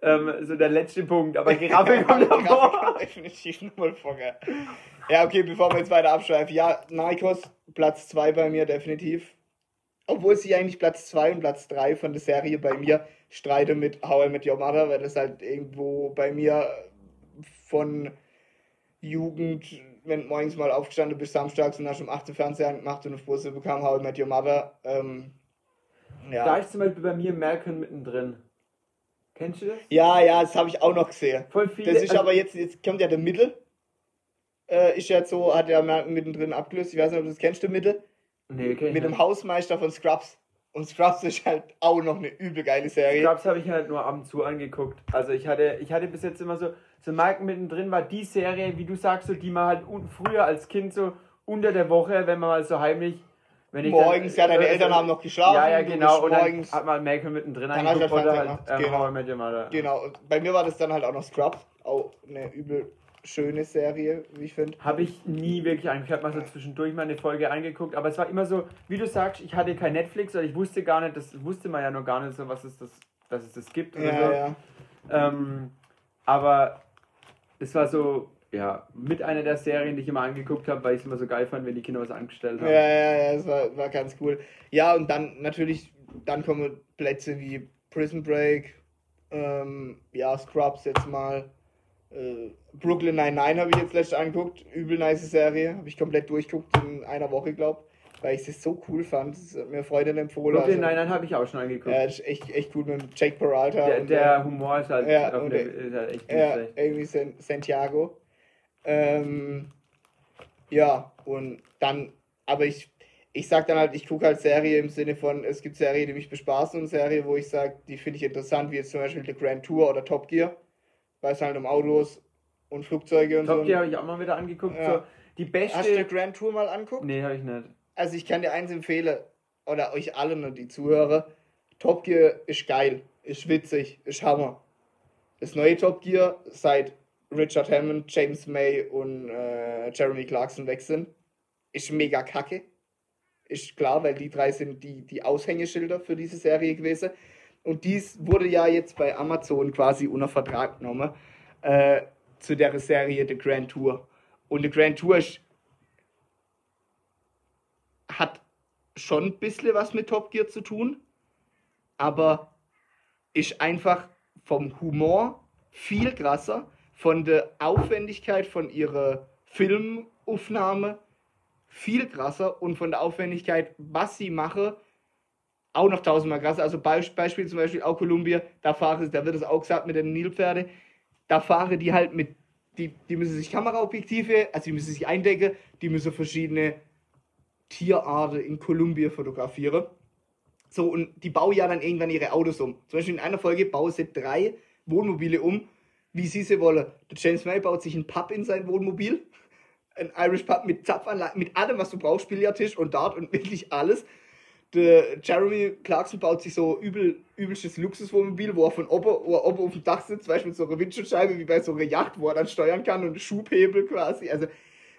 ähm, so der letzte Punkt. Aber Giraffe kommt Giraffe davor. definitiv nochmal vor. Ja, okay, bevor wir jetzt weiter abschweifen. Ja, Narcos, Platz 2 bei mir definitiv. Obwohl sie eigentlich Platz 2 und Platz 3 von der Serie bei mir streite mit How I Met Your Mother, weil das halt irgendwo bei mir von Jugend, wenn du morgens mal aufgestanden bist, samstags und hast um 8 Uhr Fernseher gemacht und eine Busse bekam How I Met Your Mother. Ähm, ja. Da ist zum Beispiel bei mir Malcolm mittendrin. Kennst du das? ja, ja, das habe ich auch noch gesehen. Voll viele. Das ist also- aber jetzt, jetzt kommt ja der Mittel. Äh, ist ja so, hat ja Malcolm mittendrin abgelöst. Ich weiß nicht, ob du das kennst, du Mittel? Nee, kenn ich Mit dem nicht. Hausmeister von Scrubs. Und Scrubs ist halt auch noch eine übel geile Serie. Scrubs habe ich halt nur ab und zu angeguckt. Also ich hatte, ich hatte bis jetzt immer so, so Malcolm mittendrin war die Serie, wie du sagst, so, die man halt früher als Kind so unter der Woche, wenn man mal so heimlich, wenn ich Morgens, ja, deine äh, Eltern haben noch geschlafen. Ja, ja, genau. Und dann morgens, hat man Malcolm mittendrin Dann angeguckt du halt halt ähm, genau. How I Met Your Mother. Genau. Bei mir war das dann halt auch noch Scrubs. Auch eine übel schöne Serie, wie ich finde. Habe ich nie wirklich angeguckt. Ich habe mal so zwischendurch mal eine Folge angeguckt, aber es war immer so, wie du sagst, ich hatte kein Netflix oder ich wusste gar nicht, das wusste man ja noch gar nicht so, was es das, dass es das gibt oder Ja, so. ja. Ähm, aber es war so, ja, mit einer der Serien, die ich immer angeguckt habe, weil ich es immer so geil fand, wenn die Kinder was angestellt Ja, haben. ja, ja, das war, war ganz cool. Ja, und dann natürlich, dann kommen Plätze wie Prison Break, ähm, ja, Scrubs jetzt mal. Äh, Brooklyn 99 habe ich jetzt letztens angeguckt. Übel nice Serie. Habe ich komplett durchguckt in einer Woche, glaube Weil ich es so cool fand. Das hat mir Freundin empfohlen. Brooklyn also, Nine-Nine habe ich auch schon angeguckt. Ja, ist echt, echt gut mit Jake Peralta. der, der Humor ist halt, Ja, und der, ist halt echt Ja, schlecht. irgendwie San- Santiago. Ähm, ja, und dann, aber ich, ich sag dann halt, ich gucke halt Serie im Sinne von, es gibt Serien, die mich bespaßen und Serie, wo ich sage, die finde ich interessant, wie jetzt zum Beispiel The Grand Tour oder Top Gear, weil es halt um Autos und Flugzeuge und Top so. Gear habe ich auch mal wieder angeguckt. Ja. So, die beste. Hast du The Grand Tour mal anguckt? Nee, habe ich nicht. Also ich kann dir eins empfehlen, oder euch alle, ne, die Zuhörer, Top Gear ist geil, ist witzig, ist Hammer. Das neue Top Gear, seit Richard Hammond, James May und äh, Jeremy Clarkson weg sind, ist mega kacke. Ist klar, weil die drei sind die, die Aushängeschilder für diese Serie gewesen. Und dies wurde ja jetzt bei Amazon quasi unter Vertrag genommen äh, zu der Serie The Grand Tour. Und The Grand Tour ist hat schon ein bisschen was mit Top Gear zu tun, aber ist einfach vom Humor viel krasser, von der Aufwendigkeit von ihrer Filmaufnahme viel krasser und von der Aufwendigkeit, was sie mache, auch noch tausendmal krasser. Also Be Beispiel zum Beispiel auch Columbia, da fahre, da wird es auch gesagt mit den Nilpferde, da fahre die halt mit, die, die müssen sich Kameraobjektive, also die müssen sich eindecken, die müssen verschiedene Tierarten in Kolumbien fotografieren. So, und die bauen ja dann irgendwann ihre Autos um. Zum Beispiel in einer Folge bauen sie drei Wohnmobile um, wie sie sie wollen. Der James May baut sich einen Pub in sein Wohnmobil. Ein Irish Pub mit Zapfanlage, mit allem, was du brauchst, Billardtisch und Dart und wirklich alles. Der Jeremy Clarkson baut sich so übel, übelstes Luxuswohnmobil, wo er von oben, wo er oben auf dem Dach sitzt, weißt du, mit so einer Windschutzscheibe wie bei so einer Yacht, wo er dann steuern kann und Schubhebel quasi. Also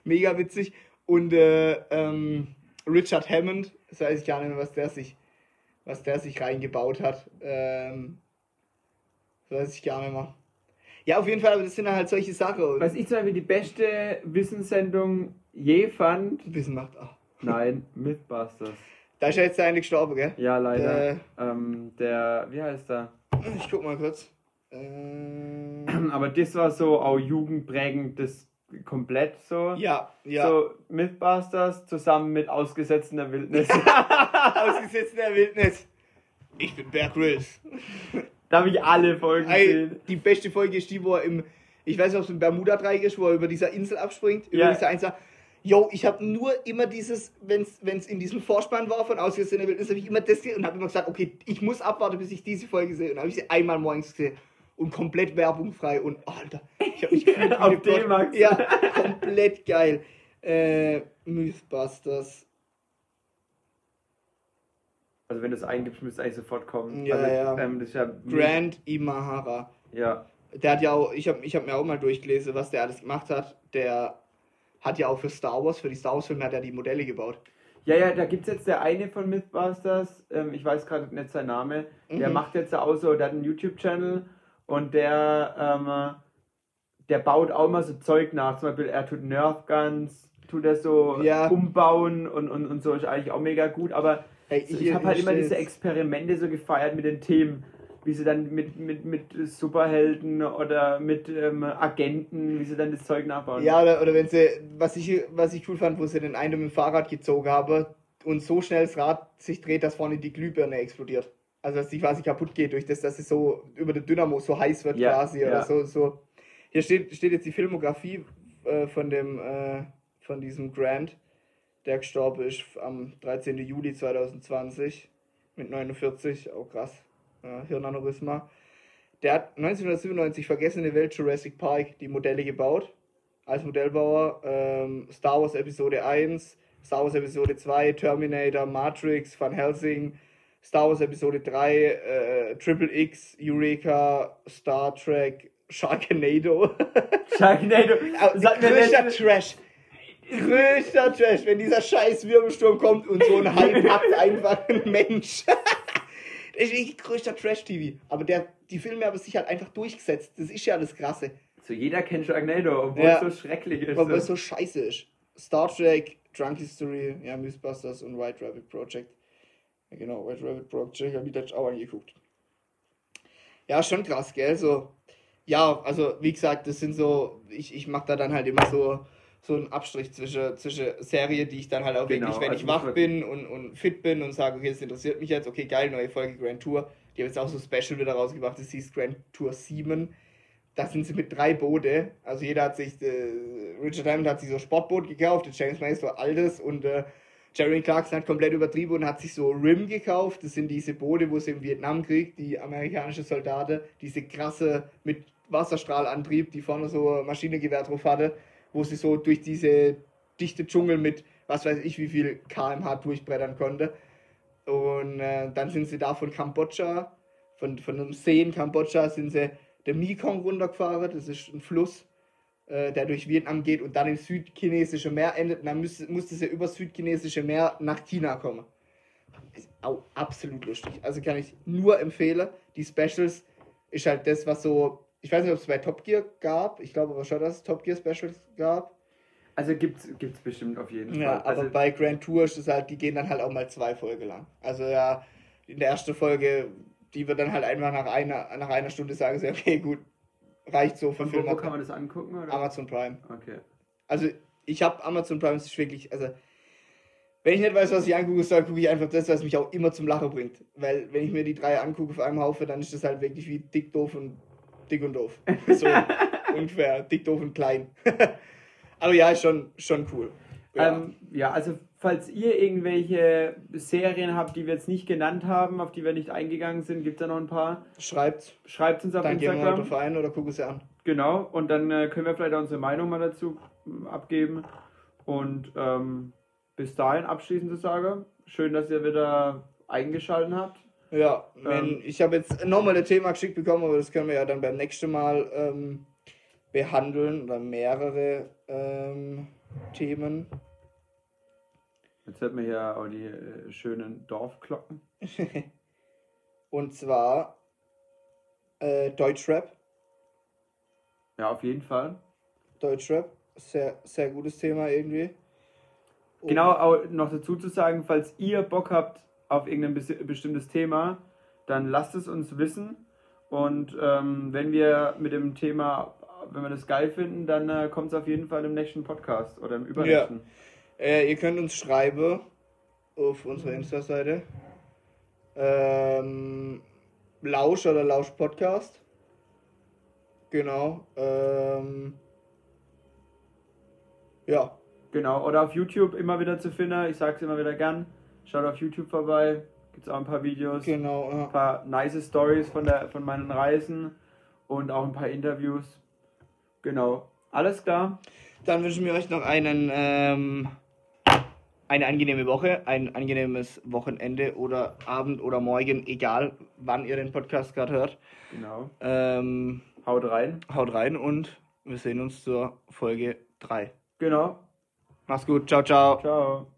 mega witzig. Und äh, ähm, Richard Hammond, das weiß ich gar nicht mehr, was der sich, was der sich reingebaut hat. Ähm, das weiß ich gar nicht mehr. Ja, auf jeden Fall, aber das sind halt solche Sachen. Was ich zum Beispiel die beste Wissenssendung je fand, Wissen macht auch. nein, Mythbusters. Da ist ja jetzt der eine gestorben, gell? Ja, leider. Äh. Ähm, der, wie heißt der? Ich guck mal kurz. Ähm, Aber das war so auch jugendprägend, das komplett so. ja, ja. So Mythbusters zusammen mit Ausgesetzt in der Wildnis. Ausgesetzt in der Wildnis. Ich bin Bear Grylls. Da habe ich alle Folgen Ey, gesehen. die beste Folge ist die, wo er im, ich weiß nicht, ob es im Bermuda-Dreieck ist, wo er über dieser Insel abspringt, über Ja. diese Einsatz. Yo, ich habe nur immer dieses, wenn es in diesem Vorspann war von Ausgesehene Wildnis, habe ich immer das gesehen und habe immer gesagt, okay, ich muss abwarten, bis ich diese Folge sehe. Und dann habe ich sie einmal morgens gesehen und komplett werbungfrei und oh, Alter, ich habe mich gefühlt wie Auf D-Max. Ja, komplett geil. Äh, Mythbusters. Also wenn du es eingibst, müsste eigentlich sofort kommen. Ja, also, ja. Ähm, das ist ja Grant Imahara. Ja. Der hat ja auch, ich habe ich hab mir auch mal durchgelesen, was der alles gemacht hat. Der hat ja auch für Star Wars, für die Star Wars Filme hat er die Modelle gebaut. Ja, ja, da gibt es jetzt der eine von Mythbusters, ähm, ich weiß gerade nicht seinen Name, der Mhm. macht jetzt auch so, der hat einen YouTube-Channel und der, ähm, der baut auch mal so Zeug nach. Zum Beispiel, er tut Nerf Guns, tut er so Ja. umbauen und, und, und so, ist eigentlich auch mega gut, aber Ey, so, ich hier- habe halt immer diese. Experimente so gefeiert mit den Themen. Wie sie dann mit, mit, mit Superhelden oder mit ähm, Agenten, wie sie dann das Zeug nachbauen. Ja, oder, oder wenn sie, was ich, was ich cool fand, wo sie den einen mit dem Fahrrad gezogen haben und so schnell das Rad sich dreht, dass vorne die Glühbirne explodiert. Also dass die quasi kaputt geht durch das, dass es so über den Dynamo so heiß wird Ja, quasi oder ja. so, so. Hier steht, steht jetzt die Filmografie äh, von dem äh, von diesem Grant, der gestorben ist am 13. Juli 2020 mit 49, auch krass, ja, Hirnaneurysma. Der hat 1997 Vergessene Welt Jurassic Park die Modelle gebaut als Modellbauer. Ähm, Star Wars Episode 1, Star Wars Episode 2, Terminator, Matrix, Van Helsing, Star Wars Episode 3, äh, Triple X, Eureka, Star Trek, Sharknado. Sharknado. Hat Größter Trash. Größter Trash, wenn dieser scheiß Wirbelsturm kommt und so ein Hype packt einfach ein Mensch. Das ist wirklich größter Trash-TV. Aber der, die Filme haben sich halt einfach durchgesetzt. Das ist ja das Krasse. So jeder kennt Sharknado, obwohl Ja. es so schrecklich ist. Weil es so scheiße ist. Star Trek, Drunk History, ja, Mythbusters und White Rabbit Project. Ja, genau, White Rabbit Project habe ich letztens auch angeguckt. Ja, schon krass, gell? So, ja, also wie gesagt, das sind so, ich, ich mache da dann halt immer so, so einen Abstrich zwischen, zwischen Serie, die ich dann halt auch Genau, wirklich, wenn also ich wach bin und, und fit bin und sage, okay, das interessiert mich jetzt, okay, geil, neue Folge Grand Tour. Die haben jetzt auch so Special wieder rausgebracht, das hieß Grand Tour 7 da sind sie mit drei Boote. Also jeder hat sich, äh, Richard Diamond hat sich so Sportboot gekauft, der James May ist so altes und äh, Jerry Clarkson hat komplett übertrieben und hat sich so Rim gekauft. Das sind diese Boote, wo sie im Vietnamkrieg, die amerikanische Soldaten, diese krasse mit Wasserstrahlantrieb, die vorne so Maschinengewehr drauf hatte, wo sie so durch diese dichte Dschungel mit was weiß ich wie viel kmh durchbrettern konnte. Und äh, dann sind sie da von Kambodscha, von, von einem See in Kambodscha sind sie den Mekong runtergefahren. Das ist ein Fluss, äh, der durch Vietnam geht und dann im südchinesischen Meer endet. Und dann müsste, musste sie über das südchinesische Meer nach China kommen. Ist auch absolut lustig. Also kann ich nur empfehlen. Die Specials ist halt das, was so. Ich weiß nicht, ob es bei Top Gear gab. Ich glaube aber schon, dass es Top Gear Specials gab. Also gibt's, gibt's bestimmt auf jeden Ja, Fall. aber Also, bei Grand Tour ist es halt, die gehen dann halt auch mal zwei Folgen lang. Also ja, in der ersten Folge, die wird dann halt einfach nach einer, nach einer Stunde sagen sie, okay, gut, reicht so für und wo, kann man das angucken? Oder? Amazon Prime. Okay. Also ich habe Amazon Prime, es ist wirklich, also wenn ich nicht weiß, was ich angucken soll, gucke ich einfach das, was mich auch immer zum Lachen bringt. Weil wenn ich mir die drei angucke auf einem Haufen, dann ist das halt wirklich wie dick, doof und dick und doof. So ungefähr, dick, doof und klein. Aber ja, ist schon, schon cool. Ja. Ähm, ja, also falls ihr irgendwelche Serien habt, die wir jetzt nicht genannt haben, auf die wir nicht eingegangen sind, gibt es da noch ein paar. Schreibt, Schreibt uns auf dann gehen wir mal Instagram. drauf ein oder gucken sie an. Genau, und dann äh, können wir vielleicht auch unsere Meinung mal dazu ähm, abgeben. Und ähm, bis dahin abschließend zu sagen, schön, dass ihr wieder eingeschaltet habt. Ja, Ähm. ich habe jetzt nochmal ein Thema geschickt bekommen, aber das können wir ja dann beim nächsten Mal ähm, behandeln oder mehrere ähm, Themen. Jetzt hört man hier auch die äh, schönen Dorfglocken. Und zwar äh, Deutschrap. Ja, auf jeden Fall. Deutschrap, sehr, sehr gutes Thema irgendwie. Und- Genau, auch noch dazu zu sagen, falls ihr Bock habt auf irgendein bes- bestimmtes Thema, dann lasst es uns wissen. Und ähm, wenn wir mit dem Thema, wenn wir das geil finden, dann äh, kommt es auf jeden Fall im nächsten Podcast oder im übernächsten. Äh, ihr könnt uns schreiben auf unserer Insta-Seite. Ähm, Lausch oder Lausch Podcast. Genau. Ähm, ja. Genau, oder auf YouTube immer wieder zu finden. Ich sag's immer wieder gern. Schaut auf YouTube vorbei. Gibt's auch ein paar Videos. Genau, ja. Ein paar nice Stories von, der, von meinen Reisen und auch ein paar Interviews. Genau. Alles klar. Dann wünschen wir euch noch einen, ähm, eine angenehme Woche, ein angenehmes Wochenende oder Abend oder Morgen, egal wann ihr den Podcast gerade hört. Genau. Ähm, Haut rein. haut rein und wir sehen uns zur Folge 3. Genau. Mach's gut, ciao, ciao. Ciao.